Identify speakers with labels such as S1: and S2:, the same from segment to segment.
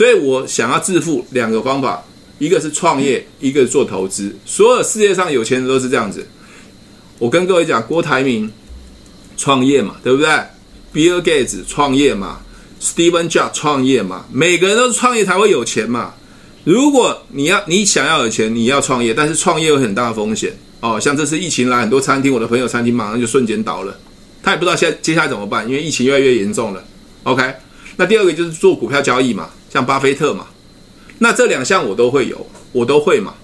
S1: 所以我想要致富两个方法，一个是创业，一个是做投资。所有世界上有钱人都是这样子。我跟各位讲，郭台铭创业嘛，对不对？Bill Gates 创业嘛，Steven Jobs 创业嘛，每个人都是创业才会有钱嘛。如果你要你想要有钱，你要创业，但是创业有很大的风险哦。像这次疫情来，很多餐厅，我的朋友餐厅马上就瞬间倒了，他也不知道现在接下来怎么办，因为疫情越来越严重了。OK，那第二个就是做股票交易嘛。像巴菲特嘛，那这两项我都会有，我都会嘛。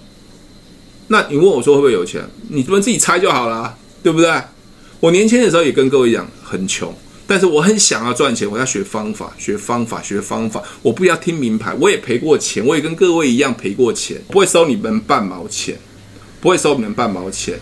S1: 那你问我说会不会有钱？你们自己猜就好了，对不对？我年轻的时候也跟各位讲很穷，但是我很想要赚钱，我要学方法，学方法，学方法。我不要听名牌，我也赔过钱，我也跟各位一样赔过钱，不会收你们半毛钱，不会收你们半毛钱。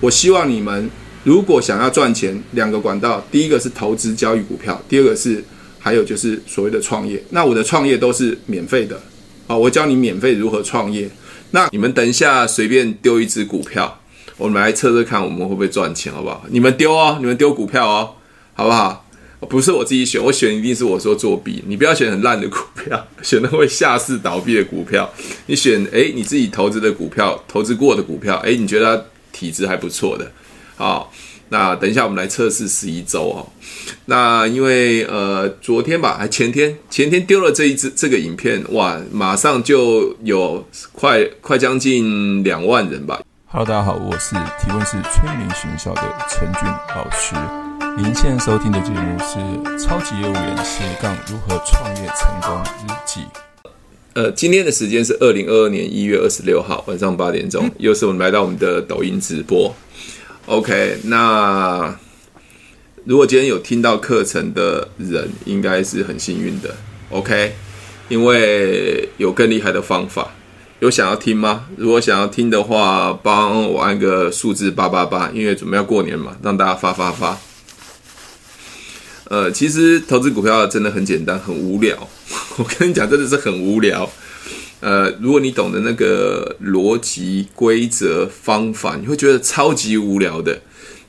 S1: 我希望你们如果想要赚钱，两个管道，第一个是投资交易股票，第二个是。还有就是所谓的创业，那我的创业都是免费的，啊，我教你免费如何创业。那你们等一下随便丢一只股票，我们来测测看我们会不会赚钱，好不好？你们丢哦，你们丢股票哦，好不好？不是我自己选，我选一定是我说作弊。你不要选很烂的股票，选那会下市倒闭的股票。你选诶，你自己投资的股票，投资过的股票，诶，你觉得体质还不错的，好。那等一下，我们来测试十一周哦。那因为呃，昨天吧，还前天，前天丢了这一支这个影片，哇，马上就有快快将近两万人吧。
S2: Hello，大家好，我是提问是催眠学校的陈俊老师。您现在收听的节目是《超级业务员斜杠如何创业成功日记》。
S1: 呃，今天的时间是二零二二年一月二十六号晚上八点钟，又是我们来到我们的抖音直播。OK，那如果今天有听到课程的人，应该是很幸运的。OK，因为有更厉害的方法，有想要听吗？如果想要听的话，帮我按个数字八八八，因为准备要过年嘛，让大家发发发。呃，其实投资股票真的很简单，很无聊。我跟你讲，真的是很无聊。呃，如果你懂得那个逻辑、规则、方法，你会觉得超级无聊的。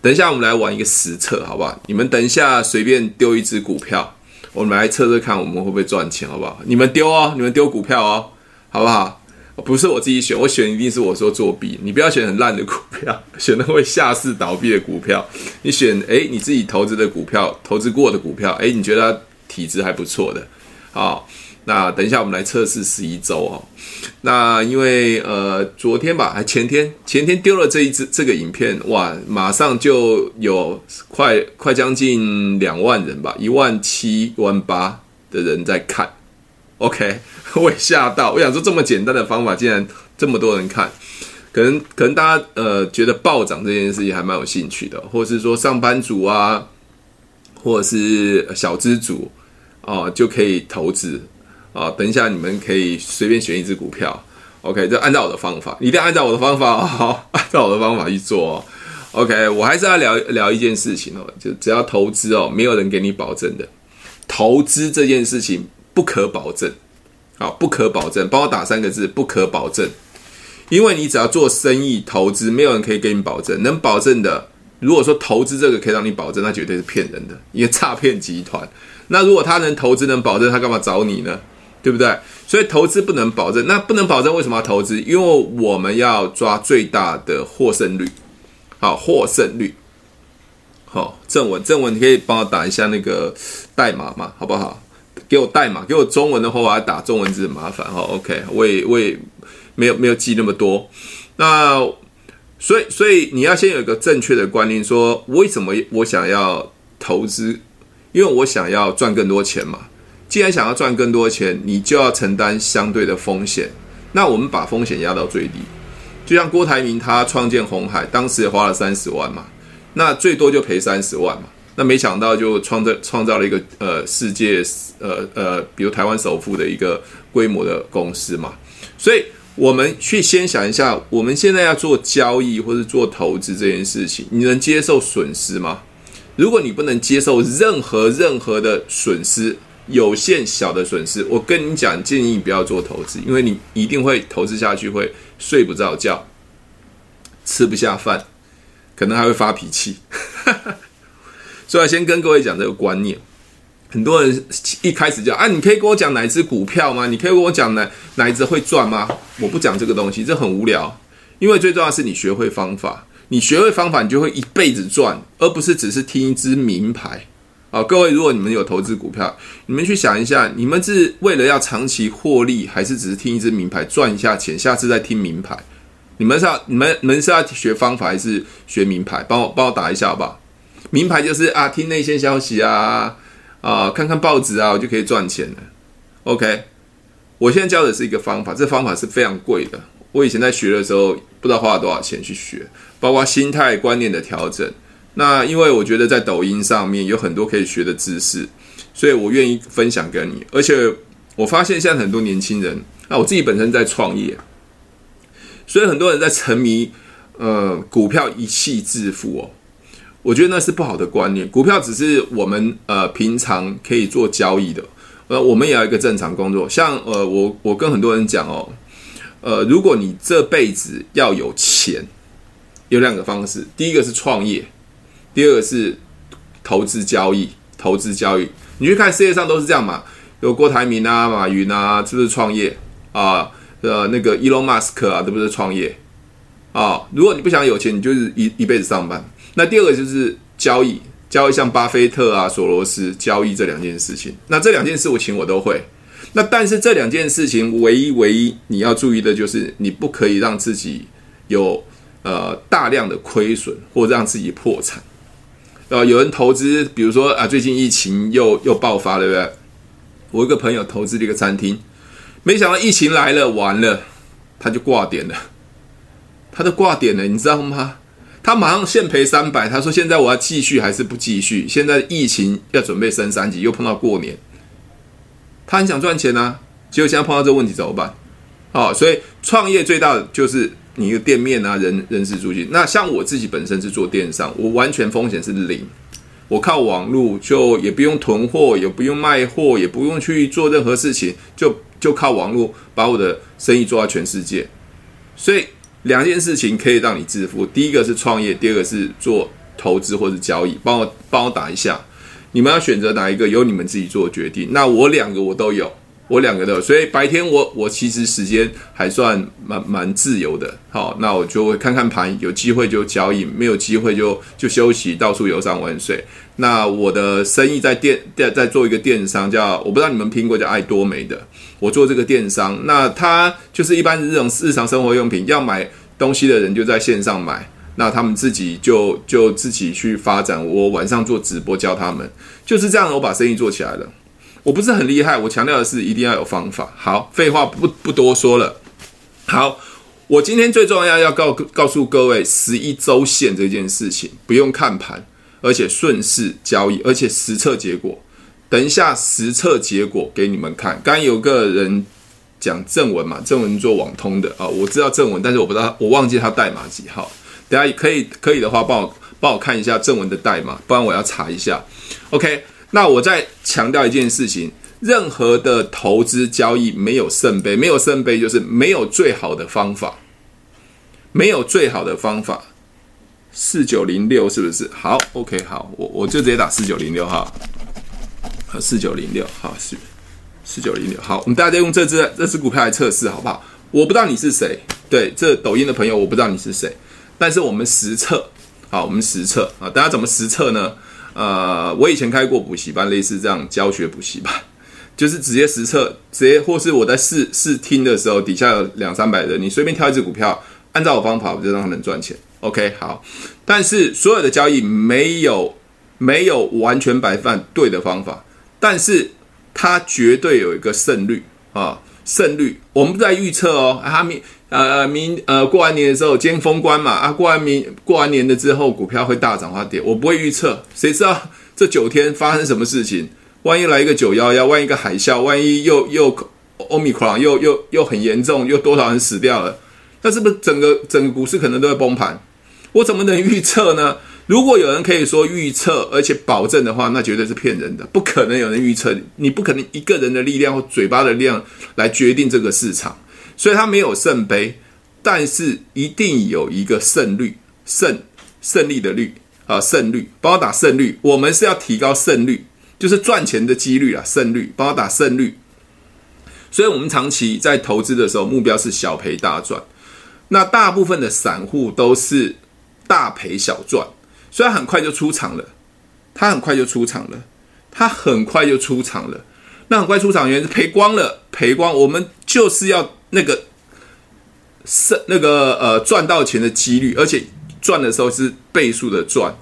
S1: 等一下，我们来玩一个实测，好不好？你们等一下随便丢一只股票，我们来测测看，我们会不会赚钱，好不好？你们丢哦，你们丢股票哦，好不好？不是我自己选，我选一定是我说作弊。你不要选很烂的股票，选那会下市倒闭的股票。你选诶，你自己投资的股票，投资过的股票，诶，你觉得体质还不错的，好。那等一下，我们来测试十一周哦。那因为呃，昨天吧，还前天，前天丢了这一支这个影片，哇，马上就有快快将近两万人吧，一万七、一万八的人在看。OK，我也吓到，我想说这么简单的方法，竟然这么多人看，可能可能大家呃觉得暴涨这件事情还蛮有兴趣的，或者是说上班族啊，或者是小资族哦，就可以投资。啊，等一下，你们可以随便选一只股票，OK，就按照我的方法，一定要按照我的方法，好，按照我的方法去做哦，OK，我还是要聊聊一件事情哦，就只要投资哦，没有人给你保证的，投资这件事情不可保证，好，不可保证，帮我打三个字，不可保证，因为你只要做生意投资，没有人可以给你保证，能保证的，如果说投资这个可以让你保证，那绝对是骗人的，一个诈骗集团，那如果他能投资能保证，他干嘛找你呢？对不对？所以投资不能保证，那不能保证为什么要投资？因为我们要抓最大的获胜率。好，获胜率。好，正文，正文，你可以帮我打一下那个代码吗？好不好？给我代码，给我中文的话，我要打中文字麻烦哈。OK，我也我也没有没有记那么多。那所以所以你要先有一个正确的观念，说为什么我想要投资？因为我想要赚更多钱嘛。既然想要赚更多钱，你就要承担相对的风险。那我们把风险压到最低，就像郭台铭他创建鸿海，当时也花了三十万嘛，那最多就赔三十万嘛。那没想到就创造创造了一个呃世界呃呃，比如台湾首富的一个规模的公司嘛。所以我们去先想一下，我们现在要做交易或是做投资这件事情，你能接受损失吗？如果你不能接受任何任何的损失，有限小的损失，我跟你讲，建议不要做投资，因为你一定会投资下去会睡不着觉，吃不下饭，可能还会发脾气。所以，先跟各位讲这个观念很多人一开始就啊，你可以跟我讲哪一支股票吗？你可以跟我讲哪哪一只会赚吗？我不讲这个东西，这很无聊。因为最重要是你学会方法，你学会方法，你就会一辈子赚，而不是只是听一支名牌。啊，各位，如果你们有投资股票，你们去想一下，你们是为了要长期获利，还是只是听一支名牌赚一下钱，下次再听名牌？你们是要你们你们是要学方法，还是学名牌？帮我帮我打一下好不好？名牌就是啊，听内线消息啊。啊，看看报纸啊，我就可以赚钱了。OK，我现在教的是一个方法，这方法是非常贵的。我以前在学的时候，不知道花了多少钱去学，包括心态观念的调整。那因为我觉得在抖音上面有很多可以学的知识，所以我愿意分享给你。而且我发现现在很多年轻人，那我自己本身在创业，所以很多人在沉迷呃股票一夕致富哦。我觉得那是不好的观念。股票只是我们呃平常可以做交易的，呃，我们也要一个正常工作。像呃，我我跟很多人讲哦，呃，如果你这辈子要有钱，有两个方式，第一个是创业，第二个是投资交易。投资交易，你去看世界上都是这样嘛？有郭台铭啊、马云啊，是不是创业啊？呃，那个伊隆马斯克啊，都不是创业啊？如果你不想有钱，你就是一一辈子上班。那第二个就是交易，交易像巴菲特啊、索罗斯交易这两件事情。那这两件事我请我都会。那但是这两件事情唯一唯一你要注意的就是，你不可以让自己有呃大量的亏损或让自己破产。呃，有人投资，比如说啊，最近疫情又又爆发了，对不对？我一个朋友投资了一个餐厅，没想到疫情来了，完了，他就挂点了，他都挂点了，你知道吗？他马上现赔三百，他说：“现在我要继续还是不继续？现在疫情要准备升三级，又碰到过年，他很想赚钱啊，结果现在碰到这个问题怎么办？哦，所以创业最大的就是你一个店面啊，人人事租金。那像我自己本身是做电商，我完全风险是零，我靠网络就也不用囤货，也不用卖货，也不用去做任何事情，就就靠网络把我的生意做到全世界，所以。”两件事情可以让你致富，第一个是创业，第二个是做投资或者交易。帮我帮我打一下，你们要选择哪一个，由你们自己做决定。那我两个我都有，我两个都有，所以白天我我其实时间还算蛮蛮自由的。好，那我就会看看盘，有机会就交易，没有机会就就休息，到处游山玩水。那我的生意在电在在做一个电商，叫我不知道你们听过叫爱多美的。我做这个电商，那他就是一般这种日常生活用品，要买东西的人就在线上买，那他们自己就就自己去发展。我晚上做直播教他们，就是这样，我把生意做起来了。我不是很厉害，我强调的是一定要有方法。好，废话不不多说了。好，我今天最重要要告告诉各位十一周线这件事情，不用看盘，而且顺势交易，而且实测结果。等一下，实测结果给你们看。刚有个人讲正文嘛，正文做网通的啊、我知道正文，但是我不知道，我忘记他代码几号。等下可以可以的话，帮我帮我看一下正文的代码，不然我要查一下。OK，那我再强调一件事情：任何的投资交易没有圣杯，没有圣杯就是没有最好的方法，没有最好的方法。四九零六是不是？好，OK，好，我我就直接打四九零六哈。四九零六，好，是四九零六，好，我们大家用这只这只股票来测试，好不好？我不知道你是谁，对，这抖音的朋友，我不知道你是谁，但是我们实测，好，我们实测啊，大家怎么实测呢？呃，我以前开过补习班，类似这样教学补习班，就是直接实测，直接或是我在试试听的时候，底下有两三百人，你随便挑一只股票，按照我方法，我就让他们赚钱。OK，好，但是所有的交易没有没有完全百分对的方法。但是它绝对有一个胜率啊，胜率我们在预测哦。啊，明呃明呃过完年的时候，今天封关嘛啊，过完明过完年的之后，股票会大涨或跌，我不会预测。谁知道这九天发生什么事情？万一来一个九幺幺，万一一个海啸，万一又又 Omicron 又又又很严重，又多少人死掉了？那是不是整个整个股市可能都会崩盘？我怎么能预测呢？如果有人可以说预测而且保证的话，那绝对是骗人的，不可能有人预测。你不可能一个人的力量或嘴巴的力量来决定这个市场，所以它没有圣杯，但是一定有一个胜率，胜胜利的率啊，胜率，帮我打胜率。我们是要提高胜率，就是赚钱的几率啊，胜率，帮我打胜率。所以，我们长期在投资的时候，目标是小赔大赚。那大部分的散户都是大赔小赚，虽然很快就出场了，他很快就出场了，他很快就出场了。那很快出场原因是赔光了，赔光。我们就是要那个是那个呃赚到钱的几率，而且赚的时候是倍数的赚。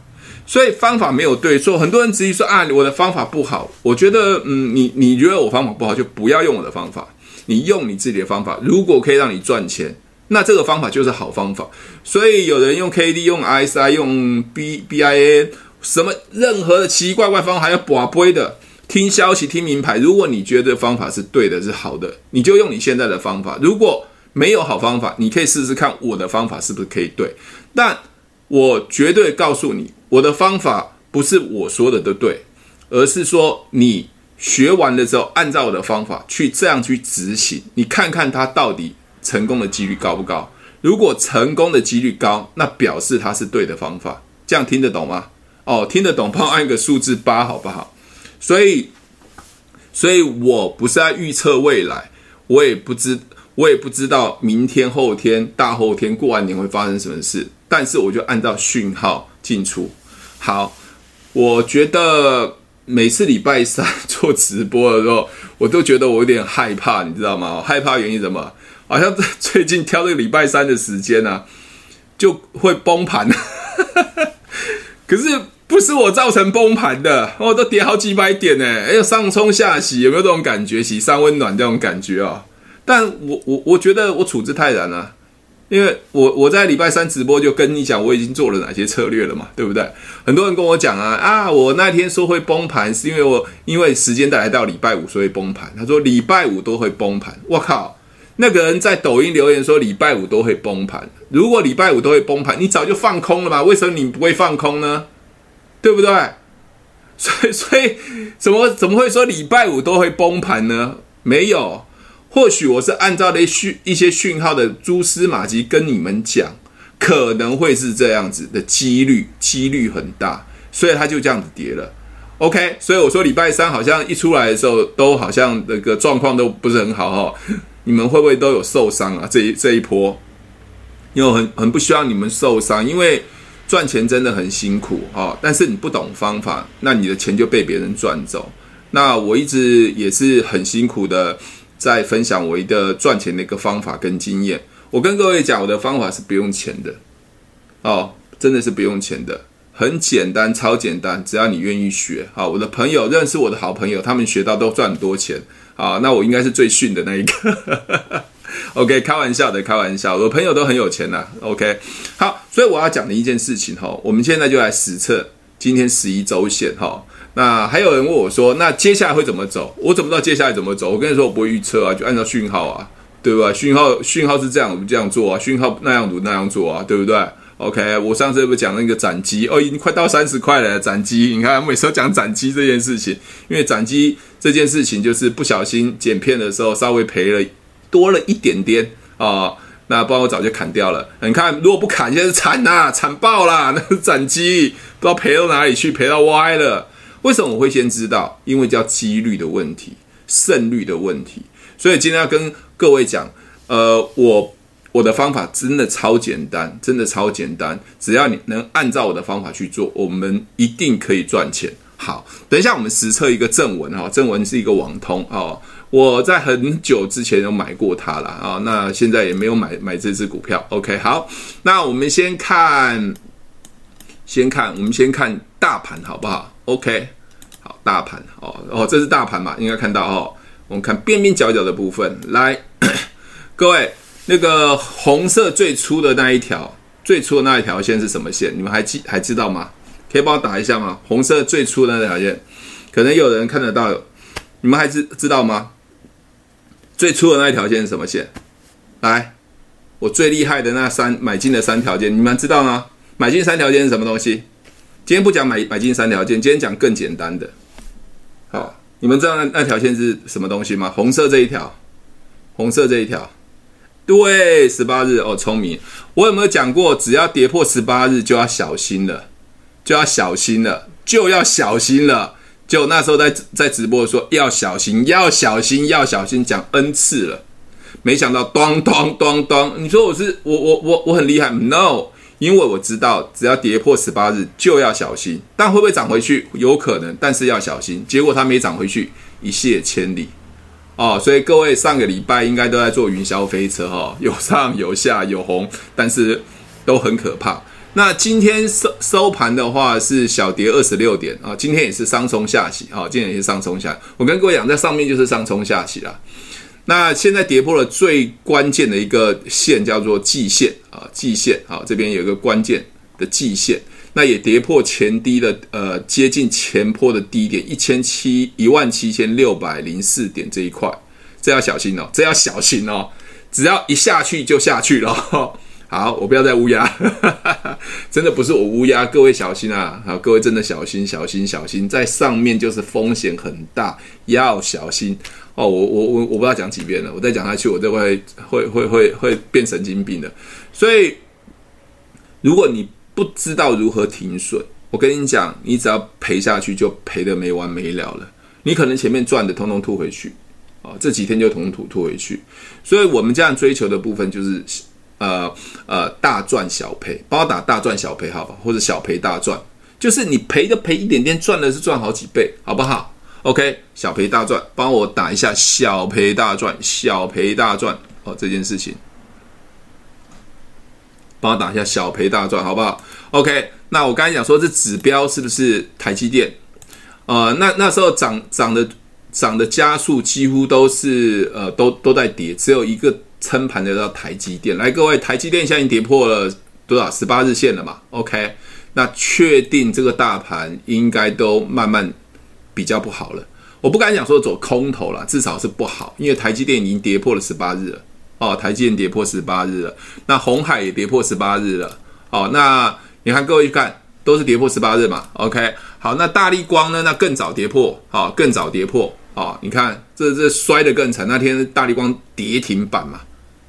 S1: 所以方法没有对错，很多人质疑说啊，我的方法不好。我觉得，嗯，你你觉得我方法不好，就不要用我的方法，你用你自己的方法。如果可以让你赚钱，那这个方法就是好方法。所以有人用 KD、用 RSI、用 B BIA，什么任何的奇奇怪怪方法，还要跋杯的，听消息、听名牌。如果你觉得方法是对的、是好的，你就用你现在的方法。如果没有好方法，你可以试试看我的方法是不是可以对。但我绝对告诉你。我的方法不是我说的都对，而是说你学完了之后，按照我的方法去这样去执行，你看看它到底成功的几率高不高？如果成功的几率高，那表示它是对的方法。这样听得懂吗？哦，听得懂，帮我按个数字八，好不好？所以，所以我不是在预测未来，我也不知，我也不知道明天、后天、大后天过完年会发生什么事，但是我就按照讯号进出。好，我觉得每次礼拜三 做直播的时候，我都觉得我有点害怕，你知道吗？害怕原因什么？好像最近挑这个礼拜三的时间呢、啊，就会崩盘。可是不是我造成崩盘的，我都跌好几百点呢。哎呦，上冲下洗，有没有这种感觉？洗三温暖这种感觉啊？但我我我觉得我处之泰然啊。因为我我在礼拜三直播就跟你讲我已经做了哪些策略了嘛，对不对？很多人跟我讲啊啊，我那天说会崩盘是因为我因为时间带来到礼拜五所以崩盘。他说礼拜五都会崩盘，我靠！那个人在抖音留言说礼拜五都会崩盘。如果礼拜五都会崩盘，你早就放空了吧？为什么你不会放空呢？对不对？所以所以怎么怎么会说礼拜五都会崩盘呢？没有。或许我是按照了一讯一些讯号的蛛丝马迹跟你们讲，可能会是这样子的几率，几率很大，所以它就这样子跌了。OK，所以我说礼拜三好像一出来的时候，都好像那个状况都不是很好哈。你们会不会都有受伤啊？这一这一波，因为很很不希望你们受伤，因为赚钱真的很辛苦哈。但是你不懂方法，那你的钱就被别人赚走。那我一直也是很辛苦的。在分享我一个赚钱的一个方法跟经验。我跟各位讲，我的方法是不用钱的哦，真的是不用钱的，很简单，超简单，只要你愿意学。好，我的朋友认识我的好朋友，他们学到都赚很多钱。啊，那我应该是最逊的那一个。OK，开玩笑的，开玩笑，我朋友都很有钱呐。OK，好，所以我要讲的一件事情哈，我们现在就来实测今天十一周线哈。那还有人问我说：“那接下来会怎么走？”我怎么知道接下来怎么走？我跟你说，我不会预测啊，就按照讯号啊，对吧？讯号讯号是这样，我们这样做啊；讯号那样读那样做啊，对不对？OK，我上次不讲那个斩鸡哦，已经快到三十块了，斩鸡。你看，我每次都讲斩鸡这件事情，因为斩鸡这件事情就是不小心剪片的时候稍微赔了多了一点点啊、哦，那不然我早就砍掉了。你看，如果不砍，现在是惨呐，惨爆啦，那 是斩鸡，不知道赔到哪里去，赔到歪了。为什么我会先知道？因为叫几率的问题、胜率的问题。所以今天要跟各位讲，呃，我我的方法真的超简单，真的超简单。只要你能按照我的方法去做，我们一定可以赚钱。好，等一下我们实测一个正文哈，正文是一个网通哦。我在很久之前有买过它了啊，那现在也没有买买这只股票。OK，好，那我们先看，先看，我们先看大盘好不好？OK 好。大盘哦哦，这是大盘嘛？应该看到哦。我们看边边角角的部分，来，各位，那个红色最粗的那一条，最粗的那一条线是什么线？你们还记还知道吗？可以帮我打一下吗？红色最粗的那条线，可能有人看得到，你们还知知道吗？最粗的那一条线是什么线？来，我最厉害的那三买进的三条线，你们知道吗？买进三条线是什么东西？今天不讲买买进三条线，今天讲更简单的。好，你们知道那那条线是什么东西吗？红色这一条，红色这一条，对，十八日哦，聪明。我有没有讲过，只要跌破十八日就要小心了，就要小心了，就要小心了。就那时候在在直播说要小心，要小心，要小心，讲 N 次了，没想到咚咚咚咚，你说我是我我我我很厉害？No，因为我知道只要跌破十八日就要小心，但会不会涨回去？有可能，但是要小心。结果它没涨回去，一泻千里哦。所以各位上个礼拜应该都在坐云霄飞车哈、哦，有上有下有红，但是都很可怕。那今天收收盘的话是小跌二十六点啊，今天也是上冲下洗啊，今天也是上冲下。我跟各位讲，在上面就是上冲下洗啦。那现在跌破了最关键的一个线，叫做季线啊，季线啊，这边有一个关键的季线，那也跌破前低的呃，接近前波的低点一千七一万七千六百零四点这一块，这要小心哦，这要小心哦，只要一下去就下去了。好，我不要再乌鸦，真的不是我乌鸦，各位小心啊！好，各位真的小心，小心，小心，在上面就是风险很大，要小心哦！我我我我不知道讲几遍了，我再讲下去，我就会会会会会变神经病的。所以，如果你不知道如何停损，我跟你讲，你只要赔下去就赔得没完没了了。你可能前面赚的通通吐回去，啊，这几天就统统吐回去。所以我们这样追求的部分就是。呃呃，大赚小赔，帮我打大赚小赔，好吧？或者小赔大赚，就是你赔的赔一点点，赚的是赚好几倍，好不好？OK，小赔大赚，帮我打一下小赔大赚，小赔大赚哦，这件事情，帮我打一下小赔大赚，好不好？OK，那我刚才讲说这指标是不是台积电？呃，那那时候涨涨的涨的加速几乎都是呃都都在跌，只有一个。撑盘的到台积电，来各位，台积电现在已经跌破了多少？十八日线了嘛？OK，那确定这个大盘应该都慢慢比较不好了。我不敢讲说走空头了，至少是不好，因为台积电已经跌破了十八日了。哦，台积电跌破十八日了，那红海也跌破十八日了。哦，那你看各位去看，都是跌破十八日嘛？OK，好，那大力光呢？那更早跌破，好，更早跌破。哦，你看这这摔得更惨，那天大力光跌停板嘛。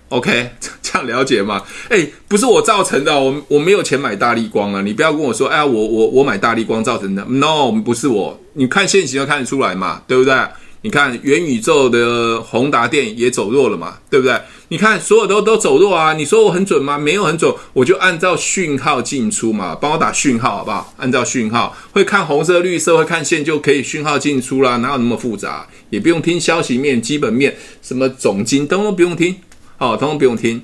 S1: OK，这样了解吗？诶，不是我造成的，我我没有钱买大立光啊！你不要跟我说，哎呀，我我我买大立光造成的，No，不是我。你看线型就看得出来嘛，对不对？你看元宇宙的宏达电也走弱了嘛，对不对？你看所有都都走弱啊！你说我很准吗？没有很准，我就按照讯号进出嘛，帮我打讯号好不好？按照讯号，会看红色、绿色，会看线就可以讯号进出啦，哪有那么复杂？也不用听消息面、基本面，什么总经都都不用听。好，通通不用听，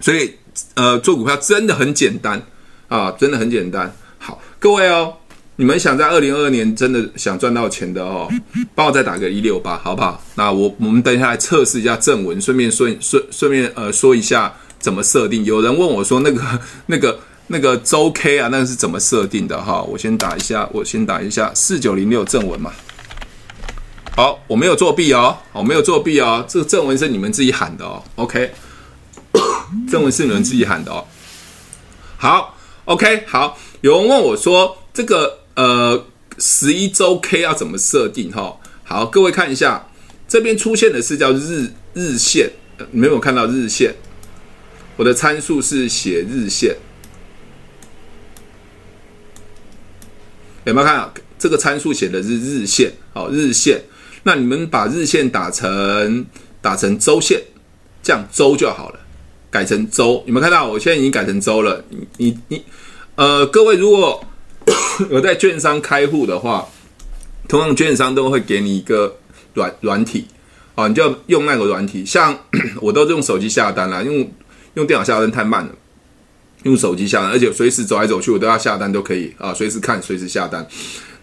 S1: 所以呃，做股票真的很简单啊，真的很简单。好，各位哦，你们想在二零二二年真的想赚到钱的哦，帮我再打个一六八，好不好？那我我们等一下来测试一下正文，顺便顺顺顺便呃说一下怎么设定。有人问我说那个 那个那个周 K 啊，那个是怎么设定的哈？我先打一下，我先打一下四九零六正文嘛。好，我没有作弊哦，我没有作弊哦，这个正文是你们自己喊的哦，OK，正文是你们自己喊的哦。好，OK，好，有人问我说这个呃十一周 K 要怎么设定哈？好，各位看一下，这边出现的是叫日日线，你们有没有看到日线？我的参数是写日线，有没有看到这个参数写的是日线？好，日线。那你们把日线打成打成周线，这样周就好了，改成周。你们看到我现在已经改成周了。你你，呃，各位如果 有在券商开户的话，通常券商都会给你一个软软体，啊，你就要用那个软体。像 我都是用手机下单啦，用用电脑下单太慢了，用手机下单，而且随时走来走去我都要下单都可以啊，随时看，随时下单。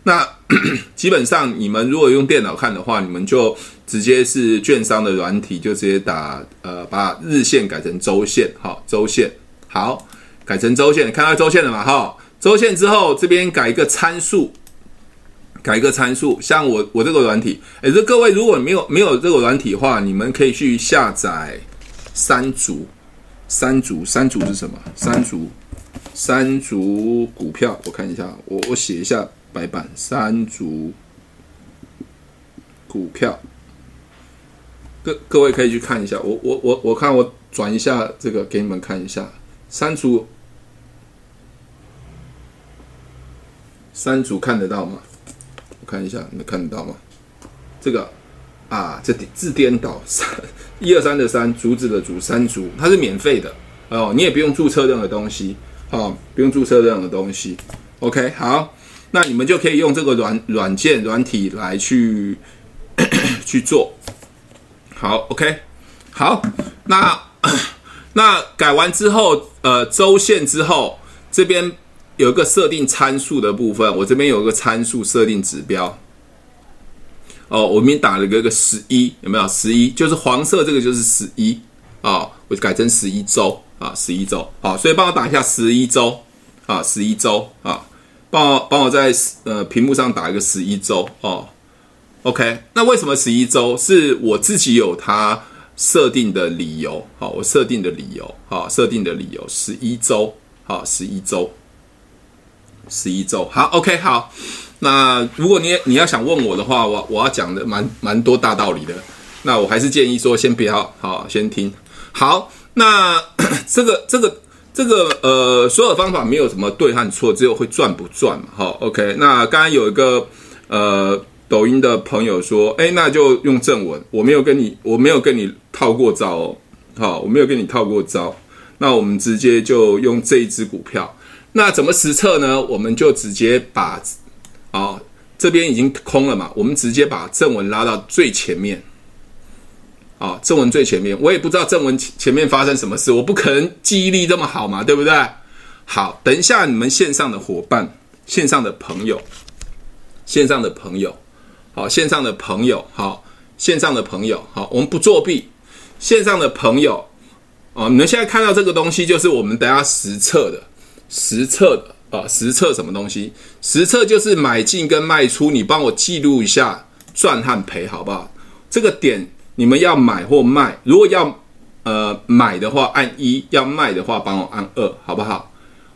S1: 那 基本上，你们如果用电脑看的话，你们就直接是券商的软体，就直接打呃，把日线改成周线，好，周线，好，改成周线，看到周线了嘛？哈，周线之后这边改一个参数，改一个参数，像我我这个软体，哎，这各位如果没有没有这个软体的话，你们可以去下载三足，三足，三足是什么？三足，三足股票，我看一下，我我写一下。白板三足股票，各各位可以去看一下。我我我我看我转一下这个给你们看一下。三足，三足看得到吗？我看一下，你们看得到吗？这个啊，这字颠倒，三 一二三的三，竹子的竹，山竹，它是免费的哦，你也不用注册任何东西，哦，不用注册任何东西。OK，好，那你们就可以用这个软软件软体来去 去做。好，OK，好，那 那改完之后，呃，周线之后，这边有一个设定参数的部分，我这边有一个参数设定指标。哦，我们打了个个十一，有没有？十一就是黄色，这个就是十一啊，我改成十一周啊，十一周。好，所以帮我打一下十一周啊，十一周啊，帮我帮我在呃屏幕上打一个十一周哦。OK，那为什么十一周？是我自己有它设定的理由。好，我设定的理由，好，设定的理由十一周，好，十一周，十一周。好，OK，好。那如果你你要想问我的话，我我要讲的蛮蛮多大道理的。那我还是建议说，先不要好，先听。好，那 这个这个这个呃，所有方法没有什么对和错，只有会赚不赚嘛。好，OK。那刚刚有一个呃抖音的朋友说，哎，那就用正文，我没有跟你我没有跟你套过招哦。好，我没有跟你套过招。那我们直接就用这一只股票。那怎么实测呢？我们就直接把。啊、这边已经空了嘛，我们直接把正文拉到最前面。啊、哦，正文最前面，我也不知道正文前面发生什么事，我不可能记忆力这么好嘛，对不对？好，等一下你们线上的伙伴、线上的朋友、线上的朋友，好，线上的朋友，好，线上的朋友，好，我们不作弊。线上的朋友，哦，你们现在看到这个东西，就是我们等下实测的，实测的。啊，实测什么东西？实测就是买进跟卖出，你帮我记录一下赚和赔，好不好？这个点你们要买或卖，如果要呃买的话按一，要卖的话帮我按二，好不好？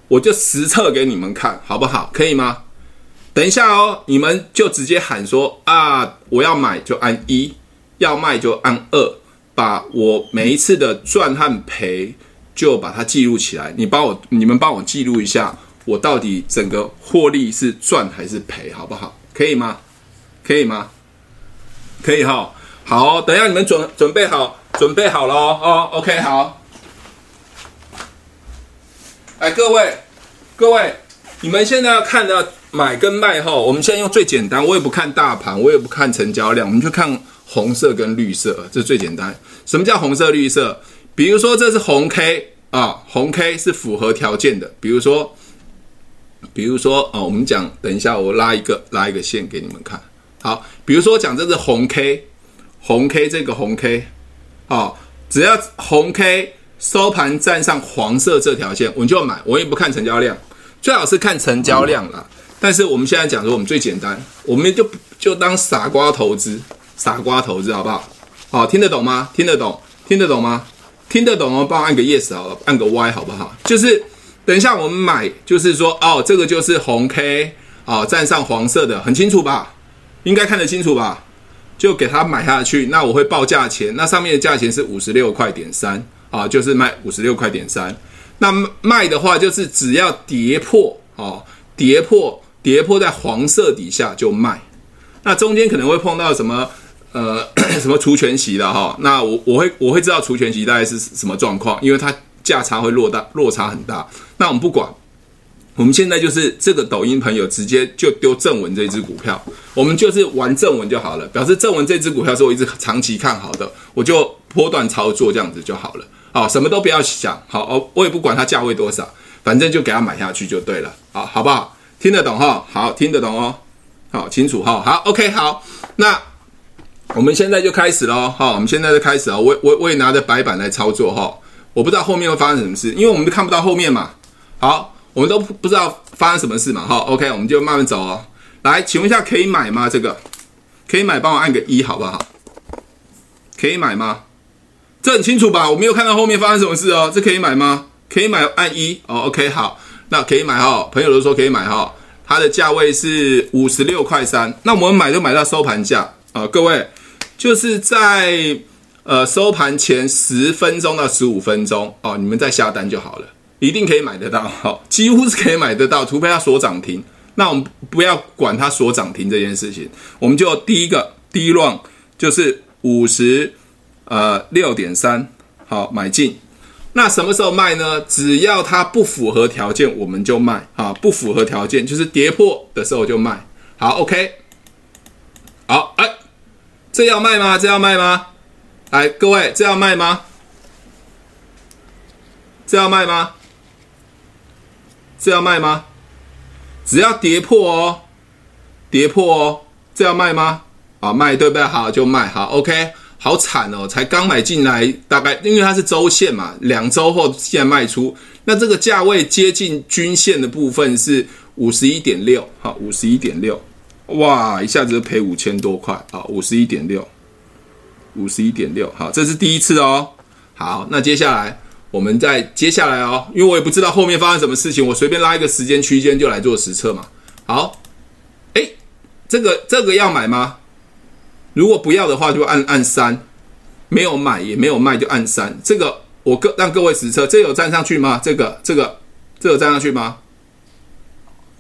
S1: 我就实测给你们看，好不好？可以吗？等一下哦，你们就直接喊说啊，我要买就按一，要卖就按二，把我每一次的赚和赔就把它记录起来。你帮我，你们帮我记录一下。我到底整个获利是赚还是赔，好不好？可以吗？可以吗？可以哈。好，等一下你们准准备好，准备好了哦。OK，好。哎，各位，各位，你们现在要看的买跟卖哈，我们现在用最简单，我也不看大盘，我也不看成交量，我们就看红色跟绿色，这最简单。什么叫红色、绿色？比如说这是红 K 啊，红 K 是符合条件的，比如说。比如说啊，我们讲，等一下我拉一个拉一个线给你们看。好，比如说讲这是红 K，红 K 这个红 K，好，只要红 K 收盘站上黄色这条线，我们就买，我也不看成交量，最好是看成交量啦。但是我们现在讲说，我们最简单，我们就就当傻瓜投资，傻瓜投资好不好？好，听得懂吗？听得懂？听得懂吗？听得懂哦，帮我按个 yes 好了，按个 Y 好不好？就是。等一下，我们买就是说，哦，这个就是红 K，哦，站上黄色的，很清楚吧？应该看得清楚吧？就给它买下去。那我会报价钱，那上面的价钱是五十六块点三，啊，就是卖五十六块点三。那卖的话，就是只要跌破，哦，跌破，跌破在黄色底下就卖。那中间可能会碰到什么，呃，什么除权息的哈？那我我会我会知道除权息大概是什么状况，因为它。价差会落大，落差很大。那我们不管，我们现在就是这个抖音朋友直接就丢正文这只股票，我们就是玩正文就好了，表示正文这只股票是我一直长期看好的，我就波段操作这样子就好了。好，什么都不要想，好哦，我也不管它价位多少，反正就给它买下去就对了。好，好不好？听得懂哈？好，听得懂哦。好，清楚哈？好，OK，好，那我们现在就开始喽。哈，我们现在就开始啊。我我我也拿着白板来操作哈。我不知道后面会发生什么事，因为我们都看不到后面嘛。好，我们都不知道发生什么事嘛。好，OK，我们就慢慢走哦。来，请问一下，可以买吗？这个可以买，帮我按个一，好不好？可以买吗？这很清楚吧？我没有看到后面发生什么事哦。这可以买吗？可以买，按一哦。OK，好，那可以买哈。朋友都说可以买哈。它的价位是五十六块三。那我们买就买到收盘价啊，各位，就是在。呃，收盘前十分钟到十五分钟哦，你们再下单就好了，一定可以买得到，好，几乎是可以买得到，除非它锁涨停，那我们不要管它锁涨停这件事情，我们就第一个第一浪就是五十呃六点三，好买进。那什么时候卖呢？只要它不符合条件，我们就卖啊！不符合条件就是跌破的时候就卖。好，OK。好，哎，这要卖吗？这要卖吗？来，各位，这要卖吗？这要卖吗？这要卖吗？只要跌破哦，跌破哦，这要卖吗？啊，卖对不对？好，就卖。好，OK。好惨哦，才刚买进来，大概因为它是周线嘛，两周后现在卖出，那这个价位接近均线的部分是五十一点六，好，五十一点六，哇，一下子就赔五千多块，啊，五十一点六，五十一点六，好，这是第一次哦，好，那接下来我们再接下来哦，因为我也不知道后面发生什么事情，我随便拉一个时间区间就来做实测嘛，好，诶，这个这个要买吗？如果不要的话，就按按三，没有买也没有卖，就按三。这个我各让各位实测，这有站上去吗？这个这个这有站上去吗？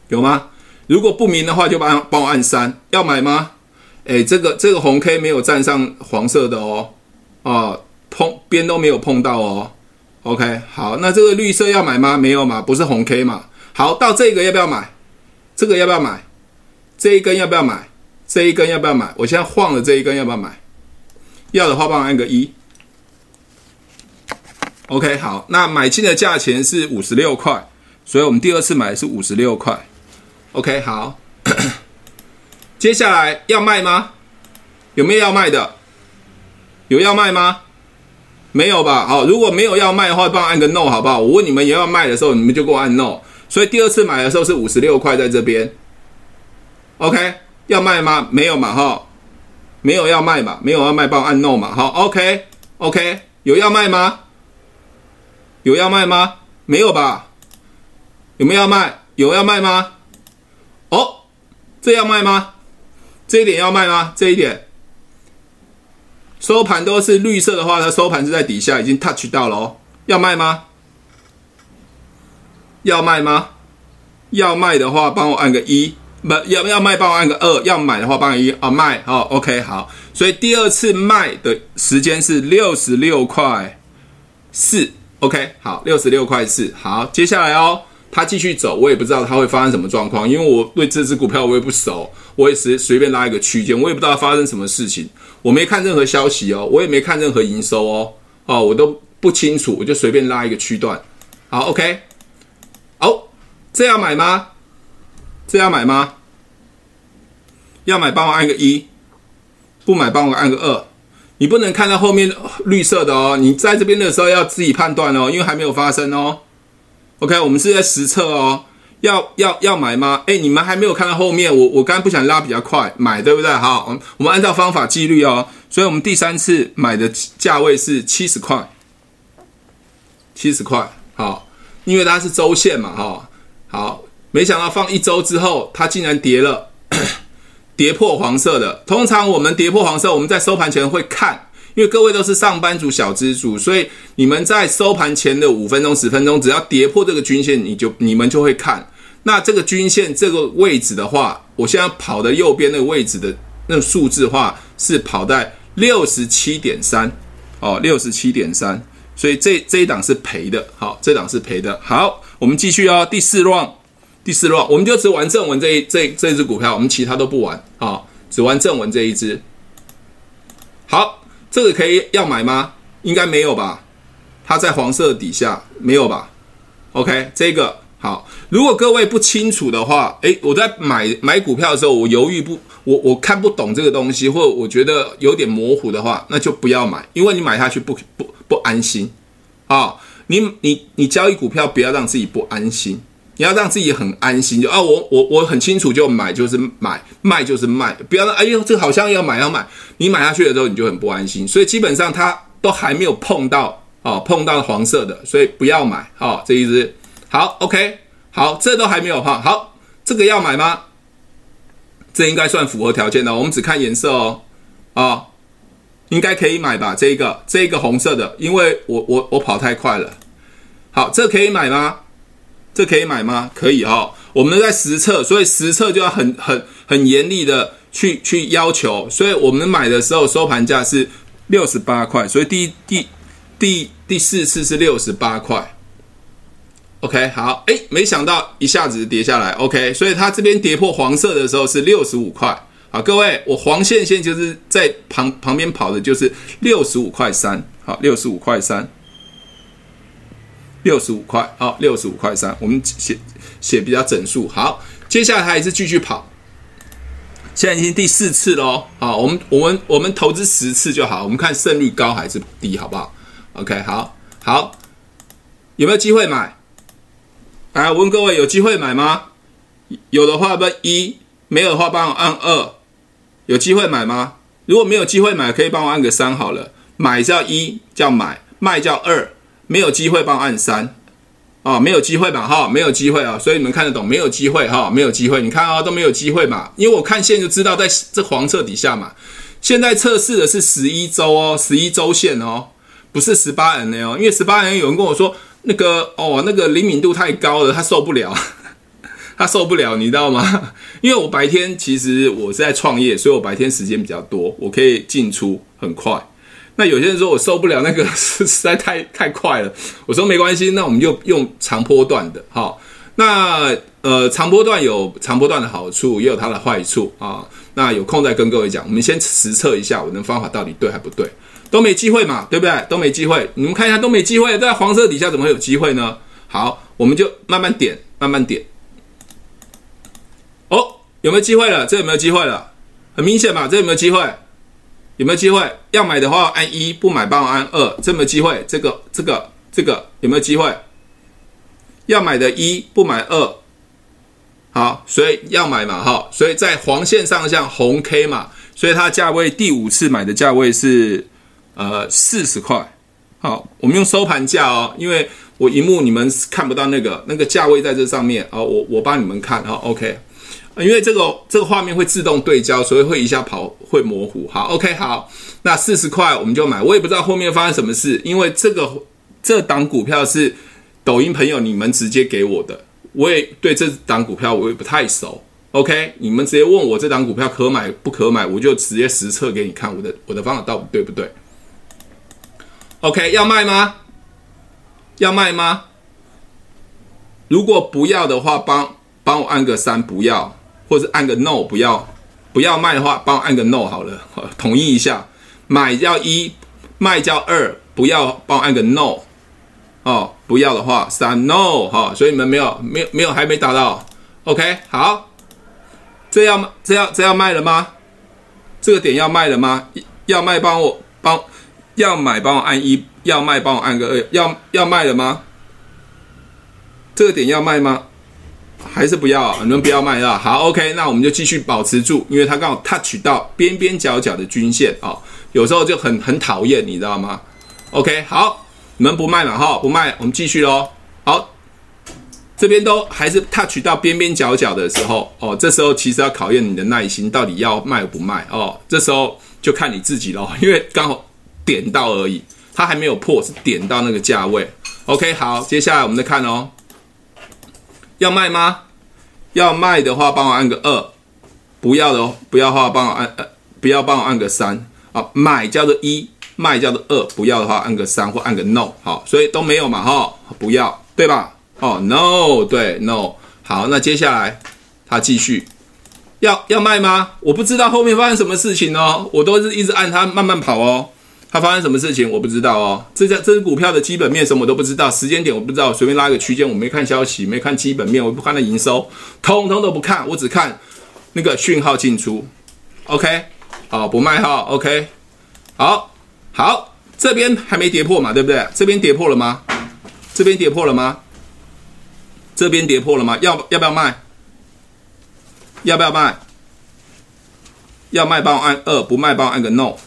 S1: 有吗？如果不明的话，就帮帮我按三。要买吗？诶，这个这个红 K 没有站上黄色的哦，哦，碰边都没有碰到哦。OK，好，那这个绿色要买吗？没有嘛，不是红 K 嘛。好，到这个要不要买？这个要不要买？这一根要不要买？这一根要不要买？我现在晃了这一根要不要买？要的话帮我按个一。OK，好，那买进的价钱是五十六块，所以我们第二次买是五十六块。OK，好，接下来要卖吗？有没有要卖的？有要卖吗？没有吧？好，如果没有要卖的话，帮我按个 No 好不好？我问你们也要卖的时候，你们就给我按 No。所以第二次买的时候是五十六块在这边。OK。要卖吗？没有嘛，哈，没有要卖嘛，没有要卖，帮我按 no 嘛，好，OK，OK，有要卖吗？有要卖吗？没有吧？有没有要卖？有要卖吗？哦，这要卖吗？这一点要卖吗？这一点收盘都是绿色的话，它收盘是在底下，已经 touch 到了哦。要卖吗？要卖吗？要卖的话，帮我按个一。不要要卖，帮我按个二；要买的话，帮我一啊卖。好，OK，好。所以第二次卖的时间是六十六块四。OK，好，六十六块四。好，接下来哦，它继续走，我也不知道它会发生什么状况，因为我对这只股票我也不熟，我也是随便拉一个区间，我也不知道发生什么事情，我没看任何消息哦，我也没看任何营收哦，哦，我都不清楚，我就随便拉一个区段。好，OK，哦，这样买吗？这要买吗？要买帮我按个一，不买帮我按个二。你不能看到后面绿色的哦，你在这边的时候要自己判断哦，因为还没有发生哦。OK，我们是在实测哦。要要要买吗？诶，你们还没有看到后面，我我刚不想拉比较快，买对不对？好，我们按照方法纪律哦。所以我们第三次买的价位是七十块，七十块。好，因为它是周线嘛，哈，好。没想到放一周之后，它竟然跌了，跌破黄色的。通常我们跌破黄色，我们在收盘前会看，因为各位都是上班族、小资族，所以你们在收盘前的五分钟、十分钟，只要跌破这个均线，你就你们就会看。那这个均线这个位置的话，我现在跑的右边那个位置的那个数字的话，是跑在六十七点三哦，六十七点三，所以这这一档是赔的。好，这档是赔的。好，我们继续哦，第四浪。第四浪，我们就只玩正文这一这这只股票，我们其他都不玩啊，只玩正文这一只。好，这个可以要买吗？应该没有吧？它在黄色底下，没有吧？OK，这个好。如果各位不清楚的话，诶，我在买买股票的时候，我犹豫不，我我看不懂这个东西，或者我觉得有点模糊的话，那就不要买，因为你买下去不不不安心啊。你你你交易股票，不要让自己不安心。你要让自己很安心，就啊，我我我很清楚，就买就是买，卖就是卖，不要让哎呦，这好像要买要买，你买下去的时候你就很不安心，所以基本上它都还没有碰到哦，碰到黄色的，所以不要买哦，这一只好，OK，好，这都还没有哈，好，这个要买吗？这应该算符合条件的，我们只看颜色哦，啊、哦，应该可以买吧？这个这个红色的，因为我我我跑太快了，好，这可以买吗？这可以买吗？可以哈、哦。我们在实测，所以实测就要很很很严厉的去去要求。所以我们买的时候收盘价是六十八块，所以第第第第四次是六十八块。OK，好，哎，没想到一下子跌下来。OK，所以它这边跌破黄色的时候是六十五块。好，各位，我黄线线就是在旁旁边跑的，就是六十五块三。好，六十五块三，六十五块。好，六十五块三，我们写写比较整数。好，接下来它还是继续跑。现在已经第四次喽。好，我们我们我们投资十次就好，我们看胜率高还是低，好不好？OK，好，好，有没有机会买？来，我问各位，有机会买吗？有的话，不一；没有的话，帮我按二。有机会买吗？如果没有机会买，可以帮我按个三好了。买叫一，叫买；卖叫二。没有机会，帮我按三。哦，没有机会吧，哈、没有机会啊、所以你们看得懂？没有机会，哈、没有机会。你看啊、都没有机会嘛。因为我看线就知道，在这黄色底下嘛。现在测试的是十一周哦，十一周线哦，不是十八 MA 哦。因为十八 MA 有人跟我说。那个哦，那个灵敏度太高了，他受不了，他受不了，你知道吗？因为我白天其实我是在创业，所以我白天时间比较多，我可以进出很快。那有些人说我受不了，那个实在太太快了。我说没关系，那我们就用长波段的。好，那呃长波段有长波段的好处，也有它的坏处啊。那有空再跟各位讲。我们先实测一下我的方法到底对还不对。都没机会嘛，对不对？都没机会。你们看一下，都没机会，在黄色底下怎么会有机会呢？好，我们就慢慢点，慢慢点。哦，有没有机会了？这有没有机会了？很明显嘛，这有没有机会？有没有机会？要买的话按一，不买帮我按二。这没有机会，这个、这个、这个有没有机会？要买的一，不买二。好，所以要买嘛，哈，所以在黄线上像红 K 嘛，所以它价位第五次买的价位是。呃，四十块，好，我们用收盘价哦，因为我荧幕你们看不到那个那个价位在这上面啊，我我帮你们看哈，OK，因为这个这个画面会自动对焦，所以会一下跑会模糊，好，OK，好，那四十块我们就买，我也不知道后面发生什么事，因为这个这档股票是抖音朋友你们直接给我的，我也对这档股票我也不太熟，OK，你们直接问我这档股票可买不可买，我就直接实测给你看，我的我的方法到底对不对。？OK，要卖吗？要卖吗？如果不要的话，帮帮我按个三，不要，或者按个 No，不要，不要卖的话，帮我按个 No 好了，统一一下。买叫一，卖叫二，不要帮我按个 No。哦，不要的话三 No 哈，所以你们没有没有没有还没达到。OK，好，这要这要这要卖了吗？这个点要卖了吗？要卖帮我帮。要买帮我按一，要卖帮我按个二，要要卖了吗？这个点要卖吗？还是不要？你们不要卖啊？好，OK，那我们就继续保持住，因为它刚好 touch 到边边角角的均线啊，有时候就很很讨厌，你知道吗？OK，好，你们不卖嘛？哈，不卖，我们继续喽。好，这边都还是 touch 到边边角角的时候哦，这时候其实要考验你的耐心，到底要卖不卖哦？这时候就看你自己喽，因为刚好。点到而已，它还没有破，是点到那个价位。OK，好，接下来我们再看哦。要卖吗？要卖的话，帮我按个二；不要的哦，不要的话，帮我按呃，不要帮我按个三。啊，买叫做一，卖叫做二。不要的话，按个三或按个 no。好，所以都没有嘛，哈，不要，对吧？哦，no，对，no。好，那接下来它继续。要要卖吗？我不知道后面发生什么事情哦，我都是一直按它慢慢跑哦。它发生什么事情我不知道哦，这家这只股票的基本面什么我都不知道，时间点我不知道，随便拉个区间，我没看消息，没看基本面，我不看它营收，通通都不看，我只看那个讯号进出。OK，好，不卖哈。OK，好，好，这边还没跌破嘛，对不对？这边跌破了吗？这边跌破了吗？这边跌破了吗？要要不要卖？要不要卖？要卖帮我按二，不卖帮我按个 No。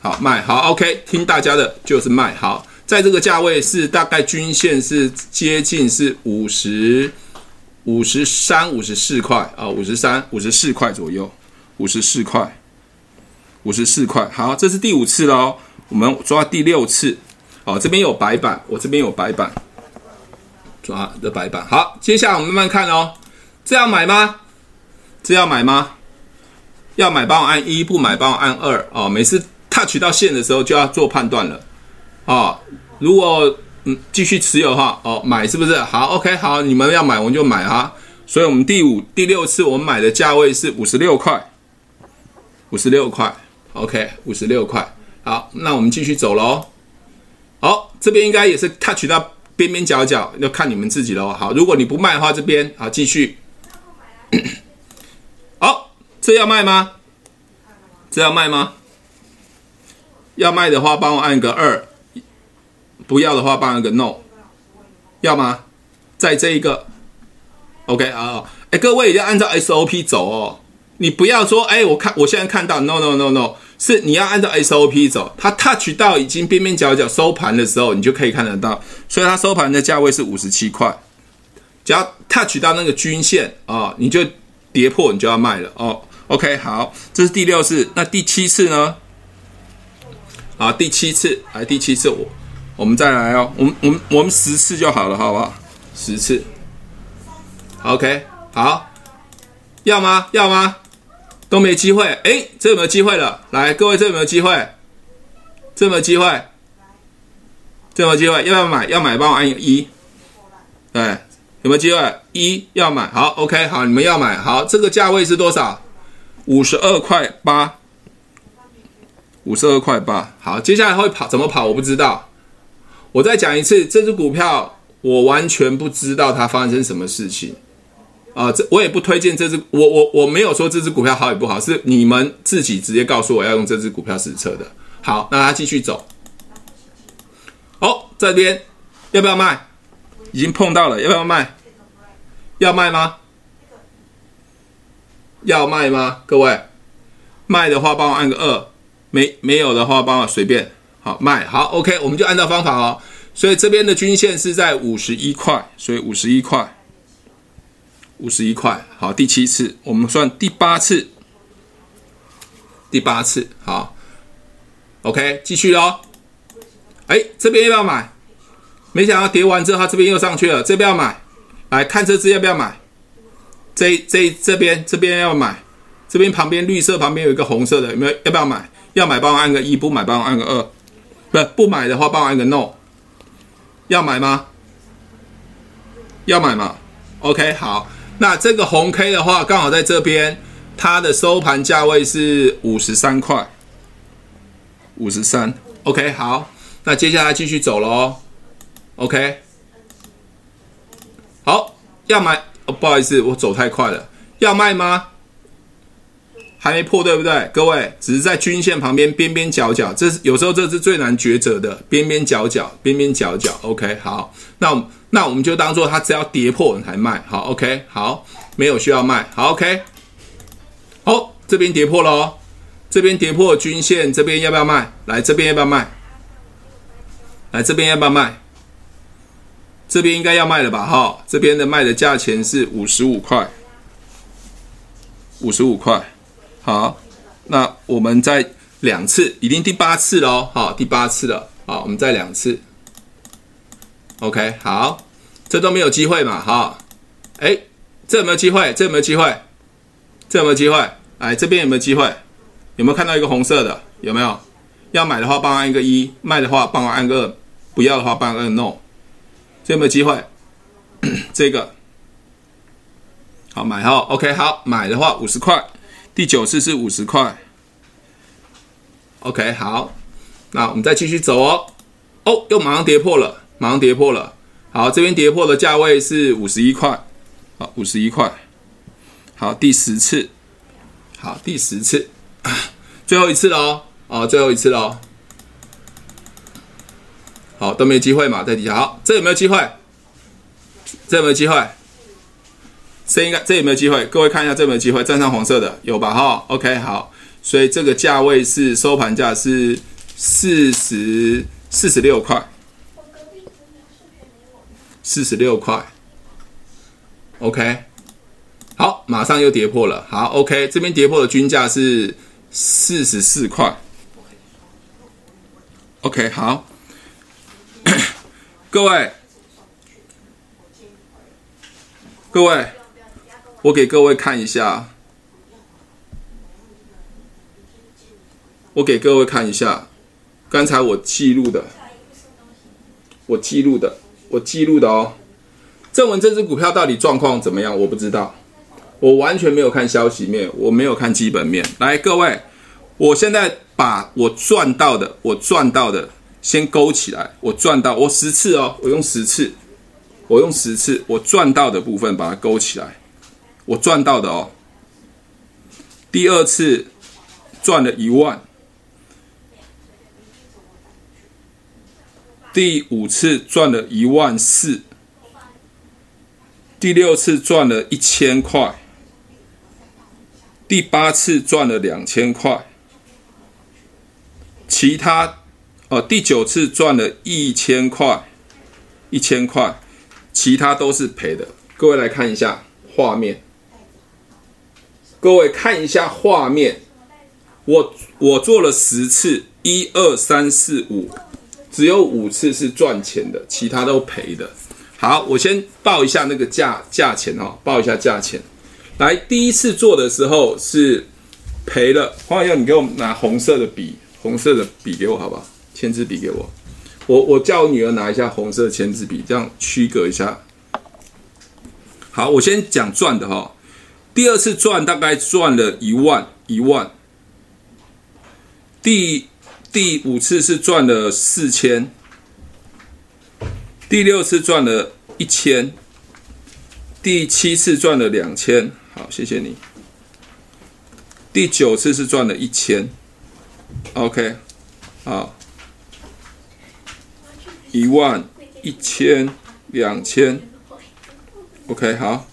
S1: 好卖好，OK，听大家的就是卖好，在这个价位是大概均线是接近是五十五十三五十四块啊，五十三五十四块左右，五十四块五十四块。好，这是第五次喽，我们抓第六次。好，这边有白板，我这边有白板，抓的白板。好，接下来我们慢慢看哦。这要买吗？这要买吗？要买帮我按一，不买帮我按二哦。每次 touch 到线的时候就要做判断了哦。如果嗯继续持有的话哦，买是不是？好，OK，好，你们要买我们就买啊。所以我们第五、第六次我们买的价位是五十六块，五十六块，OK，五十六块。好，那我们继续走喽。好，这边应该也是 touch 到边边角角，要看你们自己喽。好，如果你不卖的话，这边好继续。好，这要卖吗？这要卖吗？要卖的话，帮我按一个二；不要的话，帮按个 no。要吗？在这一个，OK 啊？哎，各位要按照 SOP 走哦。你不要说，哎，我看我现在看到，no no no no，是你要按照 SOP 走。它 touch 到已经边边角角收盘的时候，你就可以看得到。所以它收盘的价位是五十七块。只要 touch 到那个均线啊、你就跌破，你就要卖了哦。OK，好，这是第六次，那第七次呢？啊，第七次，来第七次，我我们再来哦，我们我们我们十次就好了，好不好？十次。OK，好，要吗？要吗？都没机会，哎，这有没有机会了？来，各位，这有没有机会？这有没有机会？这有没有机会？要不要买？要买，帮我按一。对，有没有机会？一要买，好，OK，好，你们要买，好，这个价位是多少？五十二块八，五十二块八。好，接下来会跑怎么跑？我不知道。我再讲一次，这只股票我完全不知道它发生什么事情。啊，这我也不推荐这只，我我我没有说这只股票好与不好，是你们自己直接告诉我要用这只股票实测的。好，那它继续走。哦，这边要不要卖？已经碰到了，要不要卖？要卖吗？要卖吗？各位，卖的话帮我按个二，没没有的话帮我随便。好，卖好，OK，我们就按照方法哦。所以这边的均线是在五十一块，所以五十一块。五十一块，好，第七次，我们算第八次，第八次，好，OK，继续喽。哎，这边要不要买？没想到跌完之后，它这边又上去了，这边要买，来看这支要不要买？这这这边这边要买，这边旁边绿色旁边有一个红色的，有没有？要不要买？要买帮我按个一，不买帮我按个二，不不买的话帮我按个 no。要买吗？要买吗？OK，好。那这个红 K 的话，刚好在这边，它的收盘价位是五十三块，五十三。OK，好，那接下来继续走喽。OK，好，要买哦，不好意思，我走太快了。要卖吗？还没破，对不对？各位，只是在均线旁边边边角角，这是有时候这是最难抉择的边边角角，边边角角。OK，好，那。那我们就当做它只要跌破你才卖，好，OK，好，没有需要卖，好，OK，好，这边跌破了哦，这边跌破均线，这边要不要卖？来，这边要不要卖？来，这边要不要卖？这边应该要卖了吧？哈，这边的卖的价钱是五十五块，五十五块，好，那我们再两次，已经第八次了哦，好，第八次了，好，我们再两次。OK，好，这都没有机会嘛，好，哎，这有没有机会？这有没有机会？这有没有机会？哎，这边有没有机会？有没有看到一个红色的？有没有？要买的话帮我按个一，卖的话帮我按个二，不要的话帮我按个 no。这有没有机会？这个，好买哈，OK，好，买的话五十块，第九次是五十块。OK，好，那我们再继续走哦，哦，又马上跌破了。马上跌破了，好，这边跌破的价位是五十一块，好，五十一块，好，第十次，好，第十次，最后一次喽，哦，最后一次喽，好，都没机会嘛，在底下，好，这有没有机会？这有没有机会？这应该，这有没有机会？各位看一下，这有没有机会？站上黄色的，有吧？哈，OK，好，所以这个价位是收盘价是四十四十六块。四十六块，OK，好，马上又跌破了。好，OK，这边跌破的均价是四十四块，OK，好，各位，各位，我给各位看一下，我给各位看一下，刚才我记录的，我记录的，我记录的哦。正文这支股票到底状况怎么样？我不知道，我完全没有看消息面，我没有看基本面。来，各位，我现在把我赚到的，我赚到的先勾起来。我赚到，我十次哦，我用十次，我用十次，我赚到的部分把它勾起来。我赚到的哦，第二次赚了一万，第五次赚了一万四，第六次赚了一千块，第八次赚了两千块，其他哦，第九次赚了一千块，一千块，其他都是赔的。各位来看一下画面。各位看一下画面，我我做了十次，一二三四五，只有五次是赚钱的，其他都赔的。好，我先报一下那个价价钱哦，报一下价钱。来，第一次做的时候是赔了。黄小耀，你给我拿红色的笔，红色的笔给我好不好？签字笔给我。我我叫我女儿拿一下红色签字笔，这样区隔一下。好，我先讲赚的哈、哦。第二次赚大概赚了一万一万，第第五次是赚了四千，第六次赚了一千，第七次赚了两千，好，谢谢你。第九次是赚了一千，OK，好，一万一千两千，OK，好，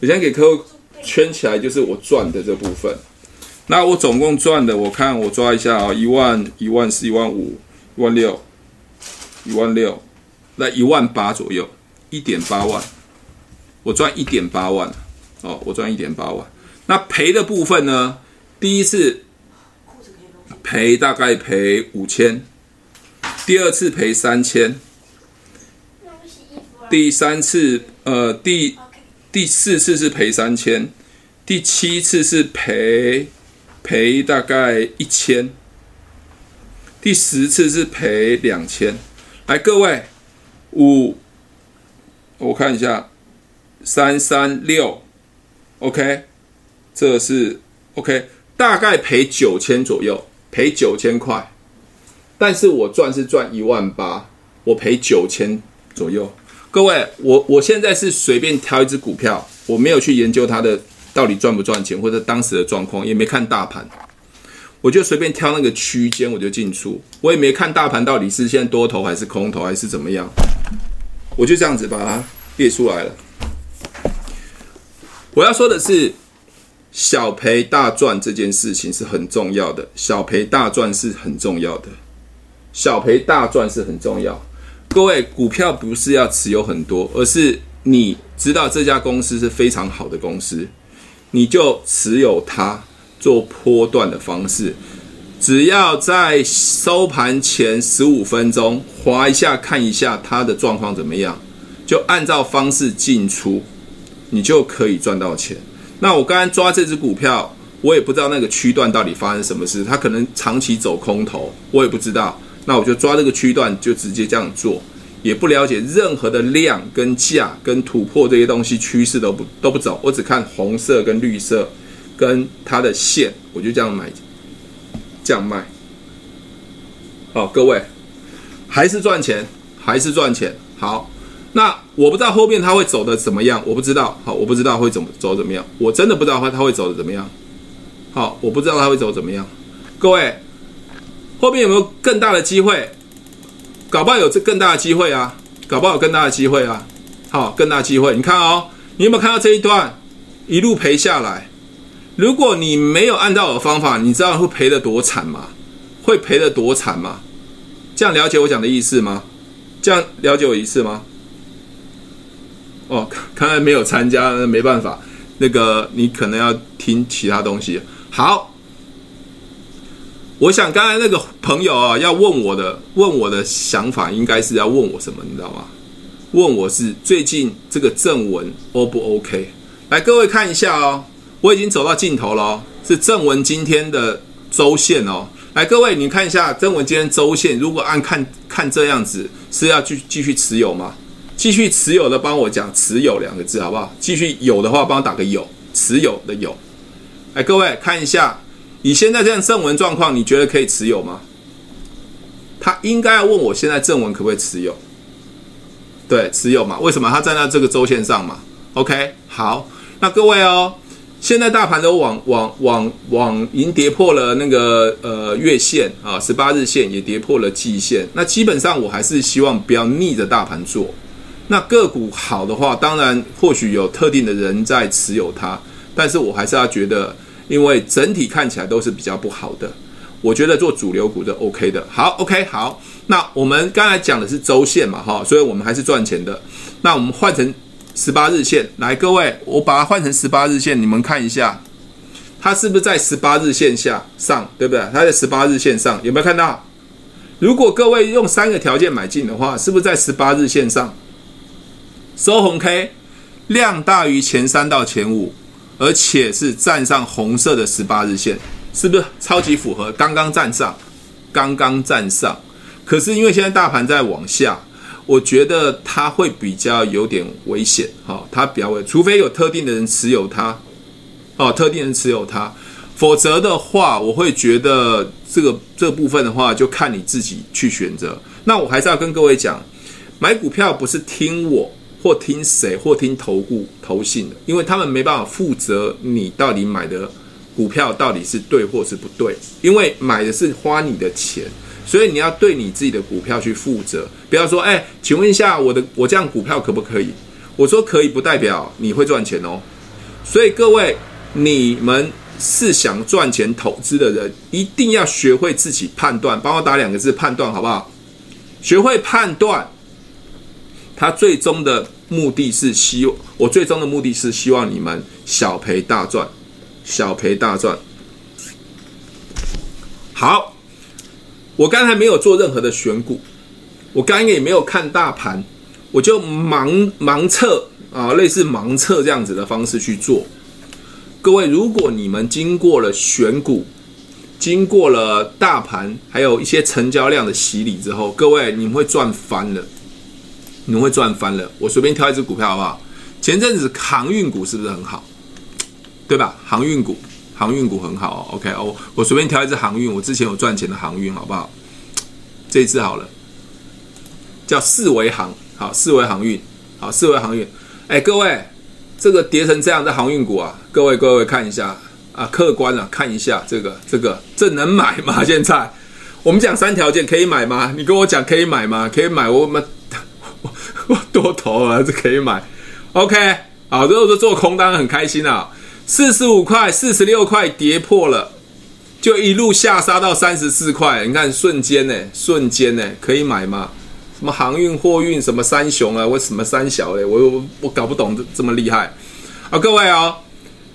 S1: 我先给客户。圈起来就是我赚的这部分，那我总共赚的，我看我抓一下啊，一万、一万四、一万五、一万六、一万六，那一万八左右，一点八万，我赚一点八万，哦，我赚一点八万。那赔的部分呢？第一次赔大概赔五千，第二次赔三千，第三次呃第。第四次是赔三千，第七次是赔赔大概一千，第十次是赔两千。来，各位五，我看一下，三三六，OK，这是 OK，大概赔九千左右，赔九千块。但是我赚是赚一万八，我赔九千左右。各位，我我现在是随便挑一只股票，我没有去研究它的到底赚不赚钱，或者当时的状况，也没看大盘，我就随便挑那个区间，我就进出，我也没看大盘到底是现在多头还是空头还是怎么样，我就这样子把它列出来了。我要说的是，小赔大赚这件事情是很重要的，小赔大赚是很重要的，小赔大赚是很重要。各位，股票不是要持有很多，而是你知道这家公司是非常好的公司，你就持有它，做波段的方式。只要在收盘前十五分钟划一下，看一下它的状况怎么样，就按照方式进出，你就可以赚到钱。那我刚刚抓这只股票，我也不知道那个区段到底发生什么事，它可能长期走空头，我也不知道。那我就抓这个区段，就直接这样做，也不了解任何的量跟价跟突破这些东西，趋势都不都不走，我只看红色跟绿色跟它的线，我就这样买，这样卖。好，各位还是赚钱，还是赚钱。好，那我不知道后面它会走的怎么样，我不知道。好，我不知道会怎么走怎么样，我真的不知道它它会走的怎么样。好，我不知道它会走怎么样，各位。后面有没有更大的机会？搞不好有这更大的机会啊！搞不好有更大的机会啊！好，更大机会。你看哦，你有没有看到这一段一路赔下来？如果你没有按照我的方法，你知道会赔的多惨吗？会赔的多惨吗？这样了解我讲的意思吗？这样了解我意思吗？哦，看来没有参加，那没办法。那个你可能要听其他东西。好。我想刚才那个朋友啊，要问我的，问我的想法，应该是要问我什么，你知道吗？问我是最近这个正文 O 不 OK？来，各位看一下哦，我已经走到尽头了哦，是正文今天的周线哦。来，各位你看一下正文今天周线，如果按看看这样子，是要继继续持有吗？继续持有的，帮我讲持有两个字好不好？继续有的话，帮我打个有，持有的有。来，各位看一下，以现在这样正文状况，你觉得可以持有吗？他应该要问我现在正文可不可以持有？对，持有嘛？为什么？他站在这个周线上嘛？OK，好，那各位哦，现在大盘都往往往往已经跌破了那个呃月线啊，十八日线也跌破了季线。那基本上我还是希望不要逆着大盘做。那个股好的话，当然或许有特定的人在持有它，但是我还是要觉得，因为整体看起来都是比较不好的。我觉得做主流股是 OK 的。好，OK，好。那我们刚才讲的是周线嘛，哈，所以我们还是赚钱的。那我们换成十八日线，来，各位，我把它换成十八日线，你们看一下，它是不是在十八日线下上，对不对？它在十八日线上，有没有看到？如果各位用三个条件买进的话，是不是在十八日线上收红 K，量大于前三到前五，而且是站上红色的十八日线？是不是超级符合？刚刚站上，刚刚站上。可是因为现在大盘在往下，我觉得它会比较有点危险。哈，它比较危，除非有特定的人持有它，哦，特定人持有它，否则的话，我会觉得这个这部分的话，就看你自己去选择。那我还是要跟各位讲，买股票不是听我或听谁或听投顾投信的，因为他们没办法负责你到底买的。股票到底是对或是不对？因为买的是花你的钱，所以你要对你自己的股票去负责。不要说，哎，请问一下，我的我这样股票可不可以？我说可以，不代表你会赚钱哦。所以各位，你们是想赚钱投资的人，一定要学会自己判断。帮我打两个字，判断，好不好？学会判断。他最终的目的是希望，我最终的目的是希望你们小赔大赚。小赔大赚。好，我刚才没有做任何的选股，我刚才也没有看大盘，我就盲盲测啊，类似盲测这样子的方式去做。各位，如果你们经过了选股，经过了大盘，还有一些成交量的洗礼之后，各位你们会赚翻了，你会赚翻了。我随便挑一只股票好不好？前阵子航运股是不是很好？对吧？航运股，航运股很好。OK 哦，我随便挑一只航运，我之前有赚钱的航运，好不好？这一只好了，叫四维航，好，四维航运，好，四维航运。哎，各位，这个跌成这样的航运股啊，各位各位看一下啊，客观啊，看一下这个这个，这能买吗？现在我们讲三条件，可以买吗？你跟我讲可以买吗？可以买，我们 多头啊，这可以买。OK，好，如果说做空单很开心啊。四十五块、四十六块跌破了，就一路下杀到三十四块。你看瞬间呢，瞬间呢，可以买吗？什么航运、货运，什么三雄啊，我什么三小嘞？我我我搞不懂这这么厉害啊！各位哦，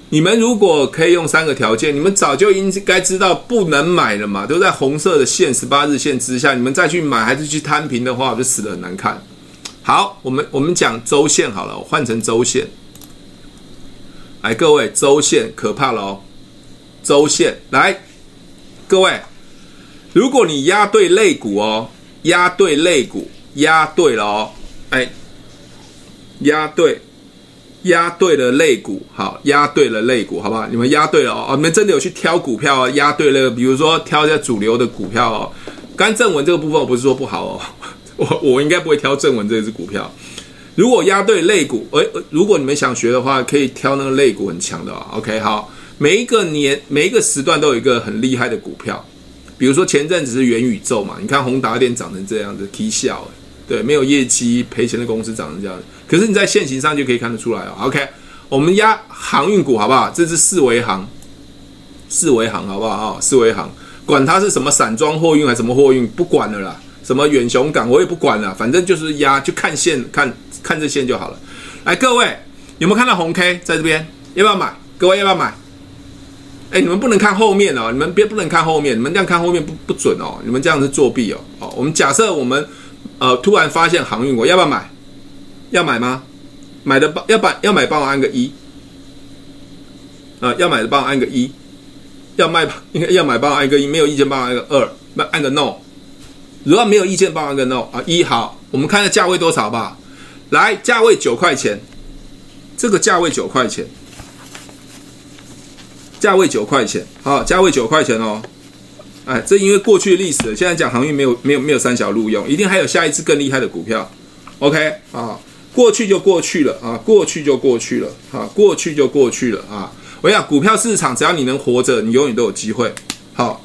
S1: 你们如果可以用三个条件，你们早就应该知道不能买了嘛，都在红色的线十八日线之下，你们再去买还是去摊平的话，就死得很难看。好，我们我们讲周线好了，我换成周线。来，各位，周线可怕了哦！周线来，各位，如果你压对肋骨哦，压对肋骨，压对了哦，哎，压对，压对了肋骨，好，压对了肋骨，好不好？你们压对了哦，你们真的有去挑股票哦，压对了，比如说挑一下主流的股票哦。刚正文这个部分我不是说不好哦，我我应该不会挑正文这只股票。如果押对类股，诶，如果你们想学的话，可以挑那个类股很强的啊。OK，好，每一个年每一个时段都有一个很厉害的股票，比如说前阵子是元宇宙嘛，你看宏达电涨成这样子，K 笑，对，没有业绩赔钱的公司涨成这样子，可是你在现行上就可以看得出来哦。OK，我们押航运股好不好？这是四维航，四维航好不好啊？四维航，管它是什么散装货运还是什么货运，不管了啦。什么远雄港我也不管了，反正就是压，就看线看看这线就好了。来，各位有没有看到红 K 在这边？要不要买？各位要不要买？哎，你们不能看后面哦，你们别不能看后面，你们这样看后面不不准哦，你们这样是作弊哦。好，我们假设我们呃突然发现航运股，要不要买？要买吗？买的帮要把要买帮我按个一，啊，要买的帮我按个一，要卖应该要买帮我按个一，没有意见帮我按个二，按个 no。如果没有意见帮我按个 no 啊，一好，我们看下价位多少吧。来，价位九块钱，这个价位九块钱，价位九块钱，好，价位九块钱哦。哎，这因为过去历史，现在讲航运没有没有没有三小路用，一定还有下一次更厉害的股票。OK 啊，过去就过去了啊，过去就过去了啊，过去就过去了啊。我想股票市场只要你能活着，你永远都有机会。好，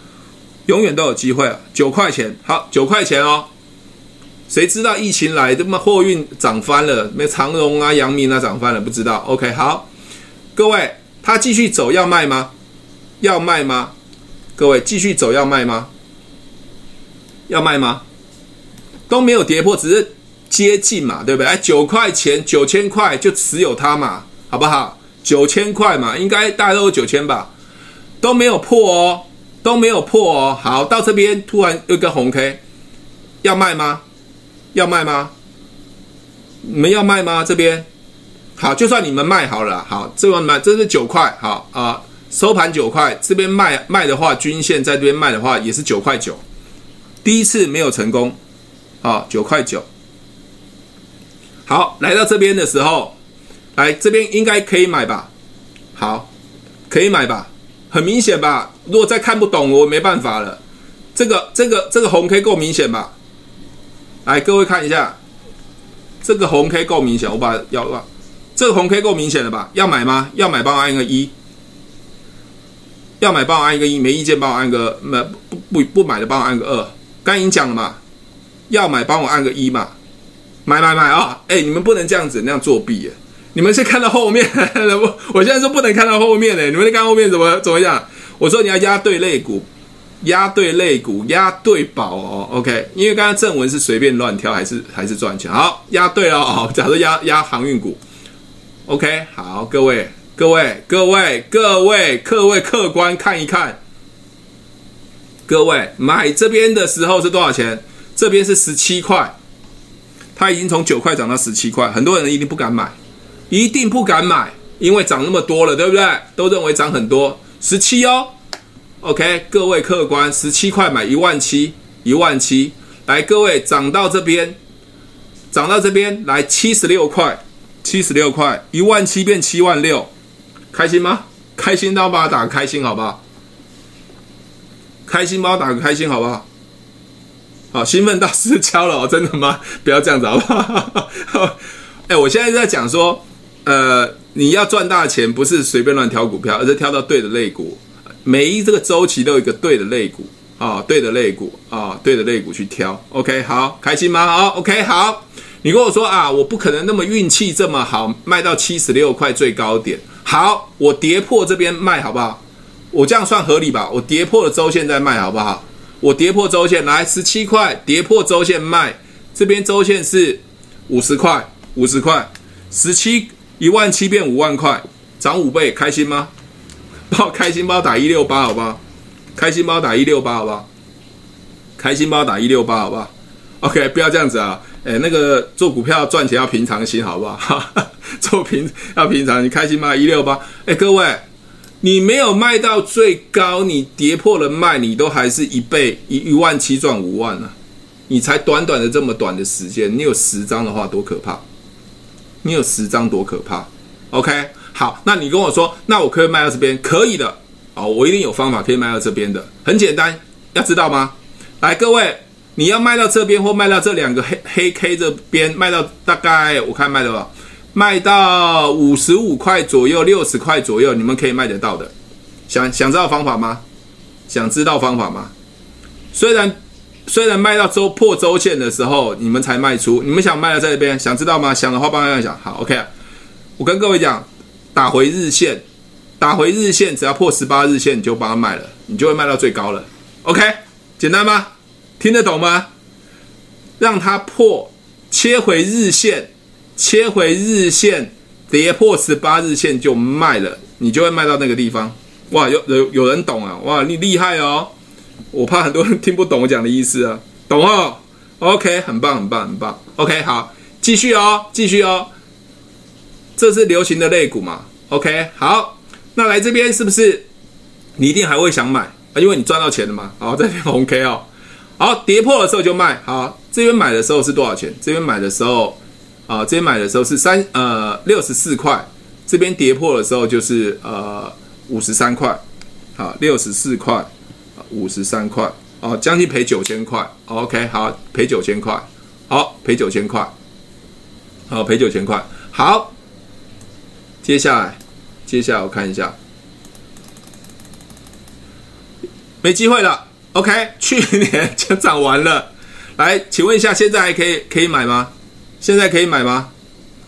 S1: 永远都有机会啊。九块钱，好，九块钱哦。谁知道疫情来，这么货运涨翻了，没长荣啊、阳明啊涨翻了，不知道。OK，好，各位，它继续走要卖吗？要卖吗？各位继续走要卖吗？要卖吗？都没有跌破，只是接近嘛，对不对？哎，九块钱、九千块就持有它嘛，好不好？九千块嘛，应该大概都有九千吧，都没有破哦，都没有破哦。好，到这边突然有一个红 K，要卖吗？要卖吗？你们要卖吗？这边好，就算你们卖好了，好，这边卖，这是九块，好啊。收盘九块，这边卖卖的话，均线在这边卖的话也是九块九。第一次没有成功，啊，九块九。好，来到这边的时候，来这边应该可以买吧？好，可以买吧？很明显吧？如果再看不懂，我没办法了。这个这个这个红 K 够明显吧？来，各位看一下，这个红 K 够明显，我把要把这个红 K 够明显了吧？要买吗？要买，帮我按个一。要买帮我按一个一，没意见帮我按个没不不不买的帮我按个二。刚已经讲了嘛，要买帮我按个一嘛，买买买啊！哎、你们不能这样子那样作弊耶！你们是看到后面，我 我现在说不能看到后面呢。你们看后面怎么怎么样？我说你要押对肋骨，押对肋骨，押对宝哦。OK，因为刚刚正文是随便乱挑还是还是赚钱？好，押对了哦。假设押押航运股，OK，好，各位。各位，各位，各位，各位，客观看一看。各位买这边的时候是多少钱？这边是十七块，它已经从九块涨到十七块。很多人一定不敢买，一定不敢买，因为涨那么多了，对不对？都认为涨很多，十七哦。OK，各位客官，十七块买一万七，一万七。来，各位涨到这边，涨到这边来七十六块，七十六块，一万七变七万六。开心吗？开心到帮我打个开心，好不好？开心帮我打个开心，好不好？好，兴奋到失焦了，真的吗？不要这样子，好不好？哎，我现在在讲说，呃，你要赚大钱，不是随便乱挑股票，而是挑到对的类股。每一这个周期都有一个对的类股啊，对的类股啊，对的类股去挑。OK，好，开心吗？好，OK，好。你跟我说啊，我不可能那么运气这么好，卖到七十六块最高点。好，我跌破这边卖好不好？我这样算合理吧？我跌破了周线再卖好不好？我跌破周线来十七块，跌破周线卖，这边周线是五十块，五十块，十七一万七变五万块，涨五倍，开心吗？包开心包打一六八好不好？开心包打一六八好不好？开心包打一六八好不好？OK，不要这样子啊！诶，那个做股票赚钱要平常心好不好？做平要平常，你开心吗？一六八，哎，各位，你没有卖到最高，你跌破了卖，你都还是一倍一一万七赚五万呢、啊。你才短短的这么短的时间，你有十张的话多可怕？你有十张多可怕？OK，好，那你跟我说，那我可以卖到这边？可以的，哦，我一定有方法可以卖到这边的，很简单，要知道吗？来，各位，你要卖到这边或卖到这两个黑黑 K 这边，卖到大概我看卖的吧。卖到五十五块左右，六十块左右，你们可以卖得到的。想想知道方法吗？想知道方法吗？虽然虽然卖到周破周线的时候，你们才卖出。你们想卖到这边，想知道吗？想的话帮我想。好，OK。我跟各位讲，打回日线，打回日线，只要破十八日线，你就把它卖了，你就会卖到最高了。OK，简单吗？听得懂吗？让它破，切回日线。切回日线，跌破十八日线就卖了，你就会卖到那个地方。哇，有有有人懂啊！哇，你厉害哦！我怕很多人听不懂我讲的意思啊，懂哦？OK，很棒，很棒，很棒。OK，好，继续哦，继续哦。这是流行的类股嘛？OK，好，那来这边是不是你一定还会想买啊？因为你赚到钱了嘛。好，这边红 K 哦，好，跌破的时候就卖。好，这边买的时候是多少钱？这边买的时候啊，这边买的时候是三呃六十四块。这边跌破的时候就是呃五十三块。好，六十四块，五十三块。哦，将近赔九千块。OK，好，赔九千块。好，赔九千块。好，赔九千块。好，接下来。接下来我看一下，没机会了。OK，去年就涨完了。来，请问一下，现在还可以可以买吗？现在可以买吗？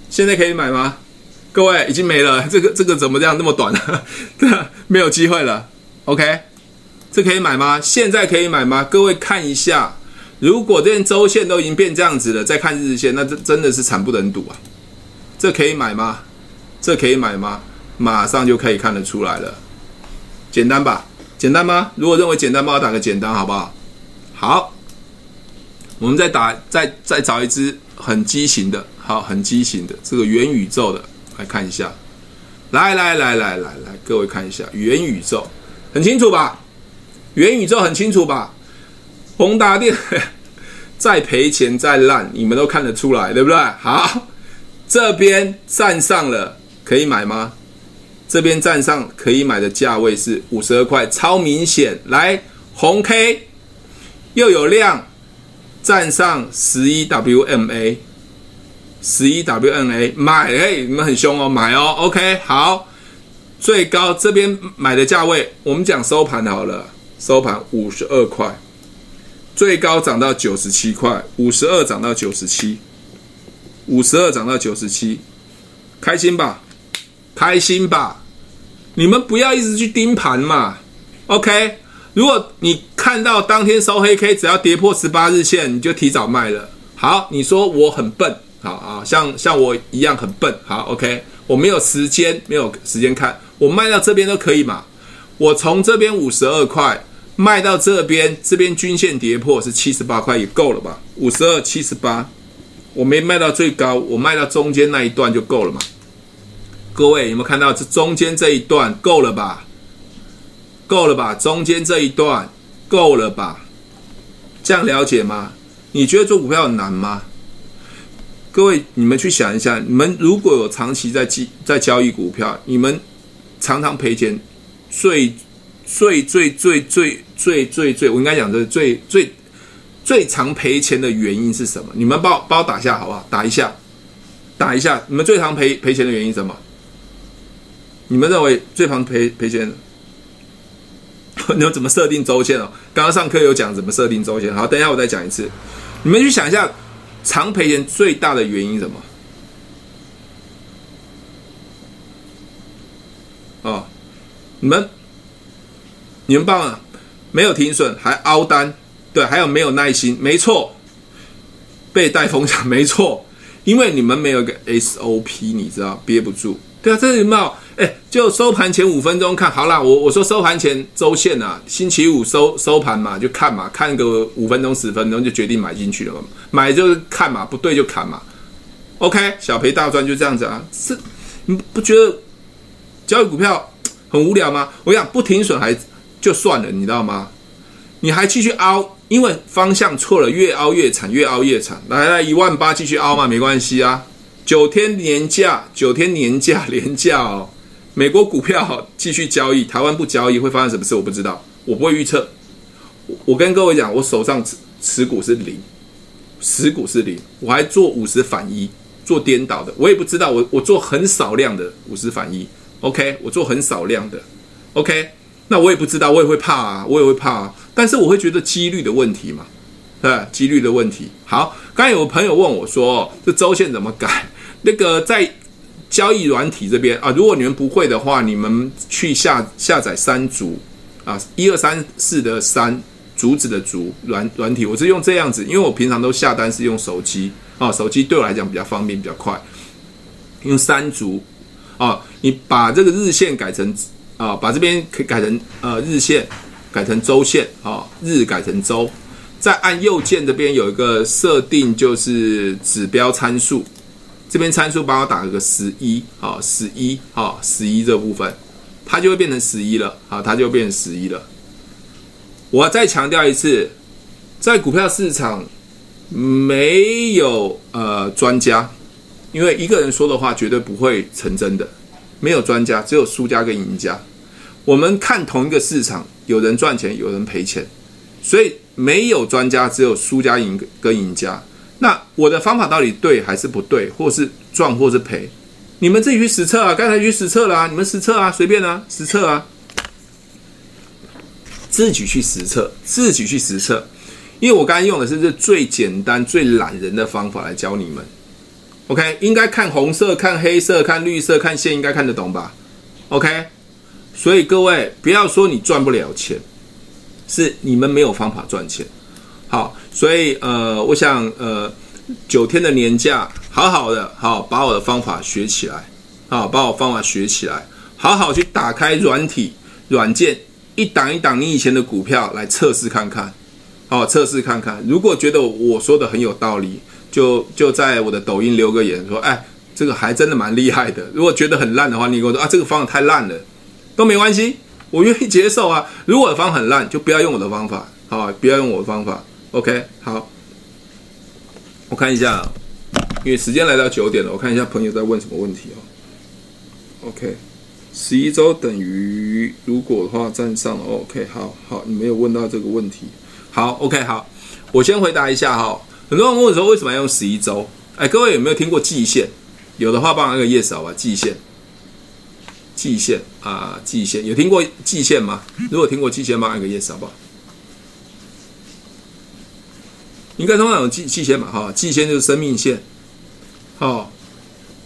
S1: 现在可以买吗？各位已经没了。这个这个怎么这样那么短呢？对，没有机会了。OK，这可以买吗？现在可以买吗？各位看一下，如果这周线都已经变这样子了，再看日线，那这真的是惨不忍睹啊！这可以买吗？这可以买吗？马上就可以看得出来了，简单吧？简单吗？如果认为简单，帮我打个简单，好不好？好，我们再打，再再找一只很畸形的，好，很畸形的这个元宇宙的来看一下。来来来来来来，各位看一下元宇宙，很清楚吧？元宇宙很清楚吧？宏达电 再赔钱再烂，你们都看得出来，对不对？好，这边站上了，可以买吗？这边站上可以买的价位是五十二块，超明显。来红 K 又有量，站上十一 WMA，十一 WMA 买，嘿，你们很凶哦，买哦。OK，好，最高这边买的价位，我们讲收盘好了，收盘五十二块，最高涨到九十七块，五十二涨到九十七，五十二涨到九十七，开心吧？开心吧？你们不要一直去盯盘嘛，OK？如果你看到当天收黑 K，只要跌破十八日线，你就提早卖了。好，你说我很笨，好啊，像像我一样很笨，好，OK？我没有时间，没有时间看，我卖到这边都可以嘛。我从这边五十二块卖到这边，这边均线跌破是七十八块也够了吧？五十二七十八，我没卖到最高，我卖到中间那一段就够了嘛。各位有没有看到这中间这一段够了吧？够了吧？中间这一段够了吧？这样了解吗？你觉得做股票很难吗？各位，你们去想一下，你们如果有长期在记在交易股票，你们常常赔钱，最最最最最最最最，我应该讲的最最最常赔钱的原因是什么？你们帮我帮我打一下好不好？打一下，打一下，你们最常赔赔钱的原因是什么？你们认为最常赔赔钱？你们怎么设定周线哦？刚刚上课有讲怎么设定周线。好，等一下我再讲一次。你们去想一下，常赔钱最大的原因是什么？哦，你们你们棒了，没有停损还凹单，对，还有没有耐心？没错，被带风向没错，因为你们没有一个 SOP，你知道憋不住。对啊，这有没有？哎，就收盘前五分钟看好啦。我我说收盘前周线啊，星期五收收盘嘛，就看嘛，看个五分钟十分钟就决定买进去了嘛。买就是看嘛，不对就砍嘛。OK，小赔大赚就这样子啊。是，你不觉得交易股票很无聊吗？我讲不停损还就算了，你知道吗？你还继续凹，因为方向错了，越凹越惨，越凹越惨。来来，一万八继续凹嘛，没关系啊。九天年假，九天年假年假哦。美国股票继续交易，台湾不交易会发生什么事？我不知道，我不会预测。我跟各位讲，我手上持持股是零，持股是零，我还做五十反一，做颠倒的，我也不知道。我我做很少量的五十反一，OK，我做很少量的，OK，那我也不知道，我也会怕啊，我也会怕啊。但是我会觉得几率的问题嘛，对，几率的问题。好，刚才有朋友问我说，这周线怎么改？那个在。交易软体这边啊，如果你们不会的话，你们去下下载三竹啊，一二三四的三竹子的竹软软体，我是用这样子，因为我平常都下单是用手机啊，手机对我来讲比较方便比较快，用三竹啊，你把这个日线改成啊，把这边可以改成呃日线，改成周线啊，日改成周，再按右键这边有一个设定，就是指标参数。这边参数帮我打个十一，啊，十一，啊，十一这部分，它就会变成十一了，啊，它就变成十一了。我再强调一次，在股票市场没有呃专家，因为一个人说的话绝对不会成真的，没有专家，只有输家跟赢家。我们看同一个市场，有人赚钱，有人赔钱，所以没有专家，只有输家赢跟赢家。那我的方法到底对还是不对，或是赚或是赔？你们自己去实测啊！刚才去实测了啊，你们实测啊，随便啊，实测啊，自己去实测，自己去实测。因为我刚才用的是这最简单、最懒人的方法来教你们。OK，应该看红色、看黑色、看绿色、看线，应该看得懂吧？OK，所以各位不要说你赚不了钱，是你们没有方法赚钱。好，所以呃，我想呃。九天的年假，好好的，好把我的方法学起来，好把我方法学起来，好好去打开软体软件，一档一档你以前的股票来测试看看，好测试看看。如果觉得我说的很有道理，就就在我的抖音留个言说，哎，这个还真的蛮厉害的。如果觉得很烂的话，你跟我说啊，这个方法太烂了，都没关系，我愿意接受啊。如果方法很烂，就不要用我的方法，好，不要用我的方法。OK，好。我看一下，因为时间来到九点了，我看一下朋友在问什么问题哦。OK，十一周等于如果的话站上了。OK，好好，你没有问到这个问题。好，OK，好，我先回答一下哈。很多人问我说为什么要用十一周？哎，各位有没有听过季线？有的话帮我按个 yes 好吧。季线，季线啊，季线有听过季线吗？如果听过季线，帮我按个 yes 好不好？应该通常有季季线嘛，哈，季线就是生命线，哦，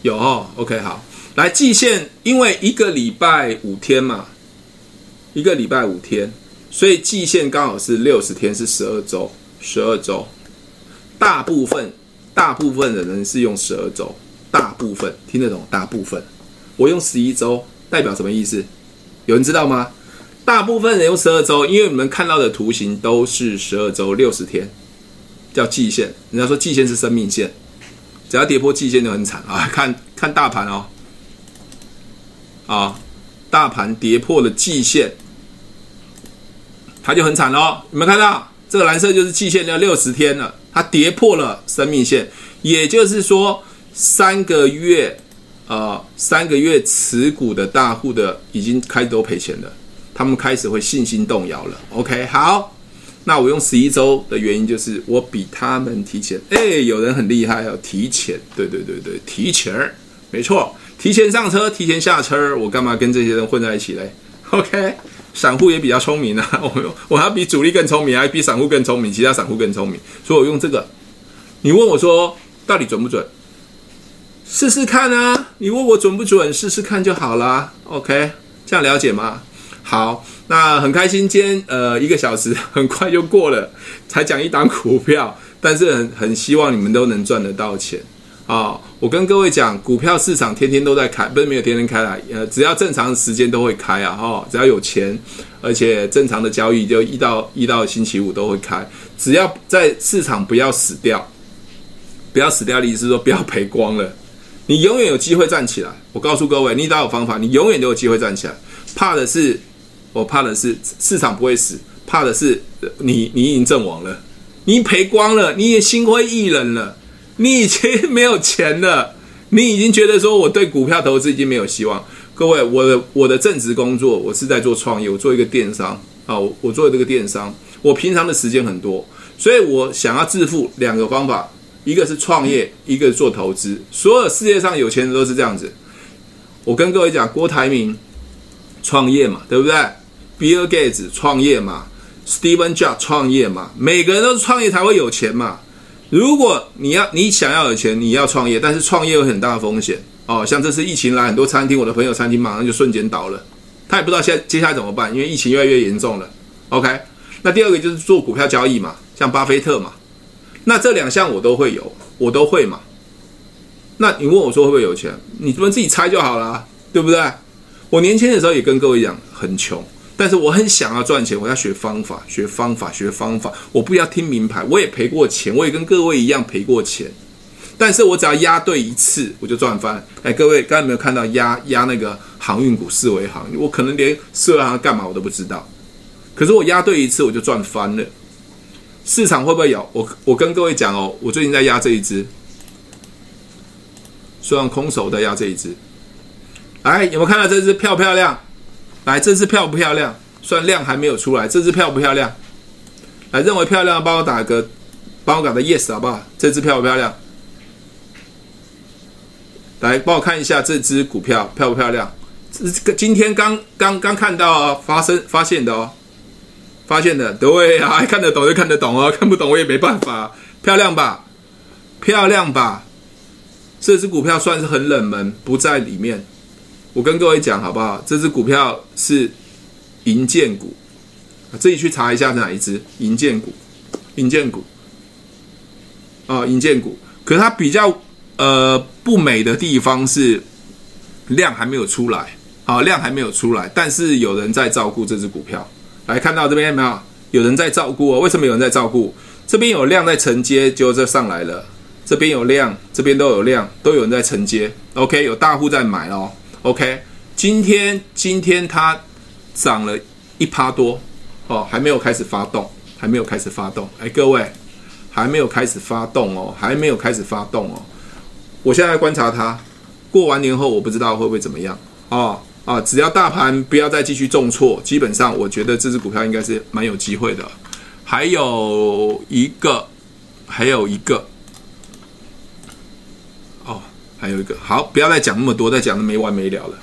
S1: 有哦，OK，好，来季线，因为一个礼拜五天嘛，一个礼拜五天，所以季线刚好是六十天，是十二周，十二周，大部分大部分的人是用十二周，大部分听得懂？大部分，我用十一周，代表什么意思？有人知道吗？大部分人用十二周，因为你们看到的图形都是十二周，六十天。叫季线，人家说季线是生命线，只要跌破季线就很惨啊！看 看大盘哦，啊，大盘跌破了季线，它就很惨哦。有没有看到这个蓝色就是季线要六十天了，它跌破了生命线，也就是说三个月啊，三个月持股的大户的已经开始都赔钱了，他们开始会信心动摇了。OK，好。那我用十一周的原因就是我比他们提前。哎，有人很厉害哦，提前，对对对对，提前，没错，提前上车，提前下车。我干嘛跟这些人混在一起嘞？OK，散户也比较聪明啊，我我还比主力更聪明，还比散户更聪明，其他散户更聪明，所以我用这个。你问我说到底准不准？试试看啊！你问我准不准？试试看就好啦。OK，这样了解吗？好。那很开心，今天呃一个小时 很快就过了，才讲一档股票，但是很很希望你们都能赚得到钱啊、我跟各位讲，股票市场天天都在开，不是没有天天开啦，呃，只要正常时间都会开啊，哈、哦，只要有钱，而且正常的交易就一到一到星期五都会开，只要在市场不要死掉，不要死掉的意思是说不要赔光了，你永远有机会站起来。我告诉各位，你只要有方法，你永远都有机会站起来。怕的是。我怕的是市场不会死，怕的是你你已经阵亡了，你赔光了，你也心灰意冷了，你已经没有钱了，你已经觉得说我对股票投资已经没有希望。各位，我的我的正职工作，我是在做创业，我做一个电商啊，我我做这个电商，我平常的时间很多，所以我想要致富两个方法，一个是创业，一个是做投资。所有世界上有钱人都是这样子。我跟各位讲，郭台铭。创业嘛，对不对？Bill Gates 创业嘛，Steven Jobs 创业嘛，每个人都是创业才会有钱嘛。如果你要你想要有钱，你要创业，但是创业有很大的风险哦。像这次疫情来，很多餐厅，我的朋友餐厅马上就瞬间倒了，他也不知道现在接下来怎么办，因为疫情越来越严重了。OK，那第二个就是做股票交易嘛，像巴菲特嘛，那这两项我都会有，我都会嘛。那你问我说会不会有钱？你们自己猜就好了，对不对？我年轻的时候也跟各位讲很穷，但是我很想要赚钱，我要学方法，学方法，学方法。我不要听名牌，我也赔过钱，我也跟各位一样赔过钱，但是我只要押对一次，我就赚翻。哎，各位刚才没有看到押押那个航运股四维航，我可能连四维航干嘛我都不知道。可是我押对一次我就赚翻了。市场会不会有？我我跟各位讲哦，我最近在押这一只，虽然空手在押这一只。哎，有没有看到这只漂不漂亮？来，这只漂不漂亮？算量还没有出来，这只漂不漂亮？来，认为漂亮，帮我打个，帮我打个 yes 好不好？这只漂不漂亮？来，帮我看一下这只股票漂不漂亮？这个今天刚刚刚看到哦，发生发现的哦。发现的，对啊，看得懂就看得懂哦，看不懂我也没办法。漂亮吧，漂亮吧，这只股票算是很冷门，不在里面。我跟各位讲好不好？这只股票是银建股，自己去查一下是哪一只银建股，银建股啊，银建股。可是它比较呃不美的地方是量还没有出来，好，量还没有出来，但是有人在照顾这只股票。来看到这边有没有？有人在照顾哦。为什么有人在照顾？这边有量在承接，就这上来了。这边有量，这边都有量，都有人在承接。OK，有大户在买哦。OK，今天今天它涨了一趴多哦，还没有开始发动，还没有开始发动。哎，各位，还没有开始发动哦，还没有开始发动哦。我现在观察它，过完年后我不知道会不会怎么样哦。啊，只要大盘不要再继续重挫，基本上我觉得这只股票应该是蛮有机会的。还有一个，还有一个，还有一个，好，不要再讲那么多，再讲的没完没了了。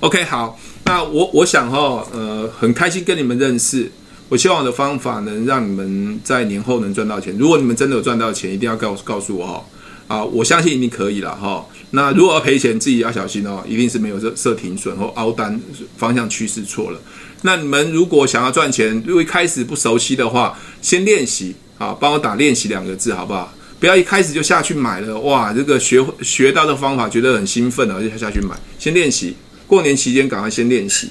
S1: OK，好，那我我想哈、哦，呃，很开心跟你们认识。我希望我的方法能让你们在年后能赚到钱。如果你们真的有赚到钱，一定要告告诉我哈。啊，我相信一定可以了哈。那如果要赔钱，自己要小心哦，一定是没有设设停损或凹单，方向趋势错了。那你们如果想要赚钱，如果一开始不熟悉的话，先练习啊，帮我打练习两个字好不好？不要一开始就下去买了，哇，这个学学到的方法觉得很兴奋了，就下去买。先练习，过年期间赶快先练习，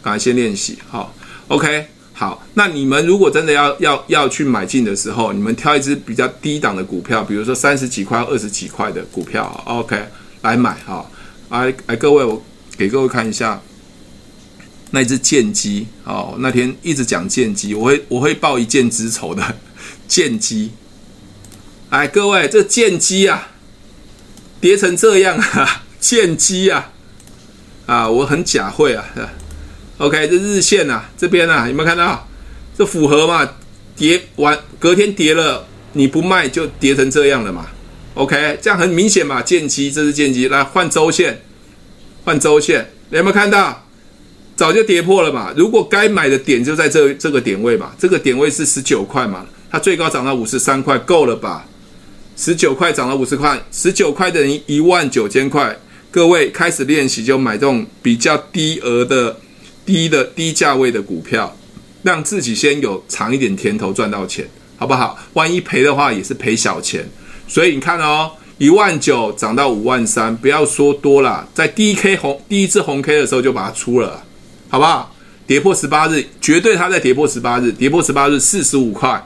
S1: 赶快先练习，好，OK。好，那你们如果真的要要要去买进的时候，你们挑一只比较低档的股票，比如说三十几块、二十几块的股票，OK，来买哈。哎哎，各位，我给各位看一下那一支剑姬哦，那天一直讲剑姬，我会我会报一箭之仇的 剑姬。哎，各位，这剑姬啊，跌成这样啊，剑姬啊，啊，我很假会啊。OK，这日线啊，这边啊，有没有看到？这符合嘛？跌完隔天跌了，你不卖就跌成这样了嘛？OK，这样很明显嘛？剑姬，这是剑姬，来换周线，换周线，有没有看到？早就跌破了嘛？如果该买的点就在这这个点位嘛？这个点位是十九块嘛？它最高涨到五十三块，够了吧？十九块涨了五十块，十九块等于一万九千块。各位开始练习就买这种比较低额的。低的低价位的股票，让自己先有尝一点甜头，赚到钱，好不好？万一赔的话，也是赔小钱。所以你看哦，一万九涨到五万三，不要说多了，在第一 K 红第一次红 K 的时候就把它出了，好不好？跌破十八日，绝对它在跌破十八日，跌破十八日四十五块，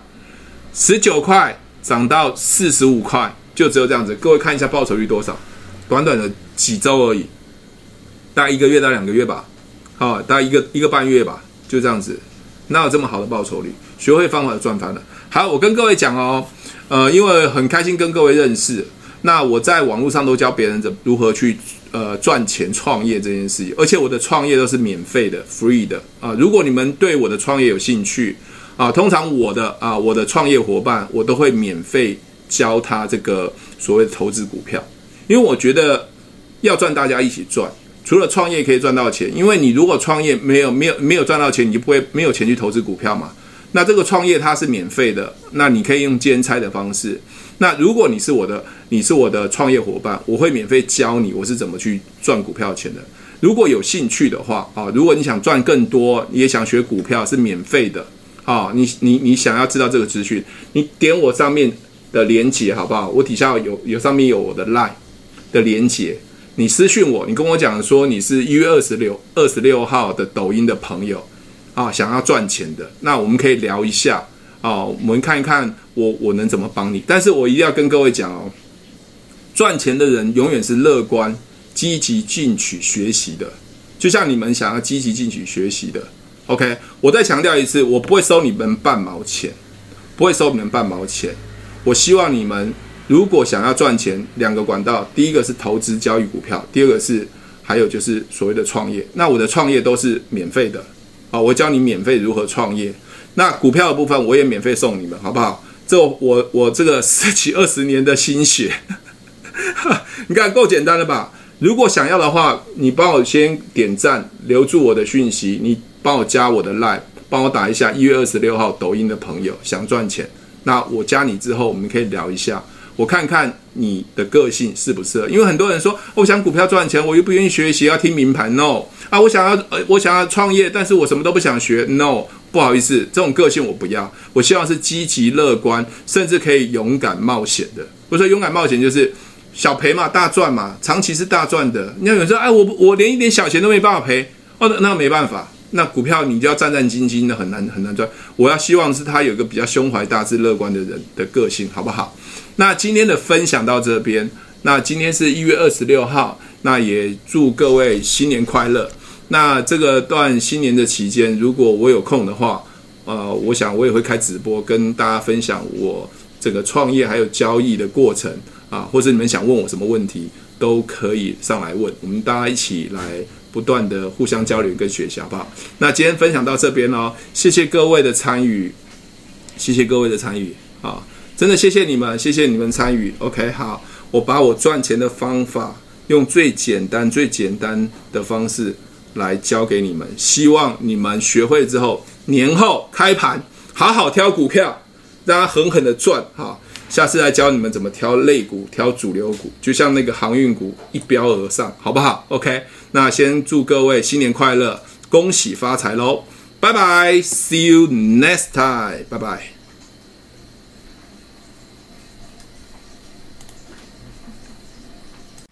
S1: 十九块涨到四十五块，就只有这样子。各位看一下报酬率多少？短短的几周而已，大概一个月到两个月吧。好，大概一个一个半月吧，就这样子，哪有这么好的报酬率？学会方法就赚翻了。好，我跟各位讲哦，呃，因为很开心跟各位认识，那我在网络上都教别人怎如何去呃赚钱创业这件事情，而且我的创业都是免费的，free 的啊。如果你们对我的创业有兴趣啊，通常我的啊我的创业伙伴，我都会免费教他这个所谓的投资股票，因为我觉得要赚，大家一起赚。除了创业可以赚到钱，因为你如果创业没有没有没有赚到钱，你就不会没有钱去投资股票嘛。那这个创业它是免费的，那你可以用兼差的方式。那如果你是我的你是我的创业伙伴，我会免费教你我是怎么去赚股票钱的。如果有兴趣的话啊，如果你想赚更多，你也想学股票是免费的啊，你你你想要知道这个资讯，你点我上面的连接好不好？我底下有有上面有我的 LINE 的连接。你私讯我，你跟我讲说你是一月二十六二十六号的抖音的朋友啊，想要赚钱的，那我们可以聊一下啊，我们看一看我我能怎么帮你。但是我一定要跟各位讲哦，赚钱的人永远是乐观、积极进取、学习的就像你们想要积极进取学习的，OK，我再强调一次，我不会收你们半毛钱，不会收你们半毛钱。我希望你们如果想要赚钱，两个管道，第一个是投资交易股票，第二个是还有就是所谓的创业。那我的创业都是免费的啊，我教你免费如何创业。那股票的部分我也免费送你们，好不好？这我我这个十几二十年的心血，你看够简单了吧？如果想要的话，你帮我先点赞，留住我的讯息，你帮我加我的 line，帮我打一下一月二十六号抖音的朋友想赚钱。那我加你之后，我们可以聊一下，我看看你的个性适不适合。因为很多人说，我想股票赚钱，我又不愿意学习，要听名牌。No 啊，我想要呃，我想要创业，但是我什么都不想学。No，不好意思，这种个性我不要。我希望是积极乐观，甚至可以勇敢冒险的。我说勇敢冒险就是小赔嘛，大赚嘛，长期是大赚的。你要有人说，哎，我我连一点小钱都没办法赔，哦，那没办法。那股票你就要战战兢兢的，很难很难赚。我要希望是他有一个比较胸怀大志、乐观的人的个性，好不好？那今天的分享到这边。那今天是一月二十六号，那也祝各位新年快乐。那这个段新年的期间，如果我有空的话，呃，我想我也会开直播跟大家分享我这个创业还有交易的过程啊，或者你们想问我什么问题，都可以上来问，我们大家一起来。不断的互相交流跟学习，好不好？那今天分享到这边哦，谢谢各位的参与，谢谢各位的参与啊，真的谢谢你们，谢谢你们参与。OK，好，我把我赚钱的方法用最简单、最简单的方式来教给你们，希望你们学会之后，年后开盘好好挑股票，让它狠狠的赚哈。下次再教你们怎么挑类股、挑主流股，就像那个航运股一飙而上，好不好？OK，那先祝各位新年快乐，恭喜发财喽！拜拜，See you next time，拜拜。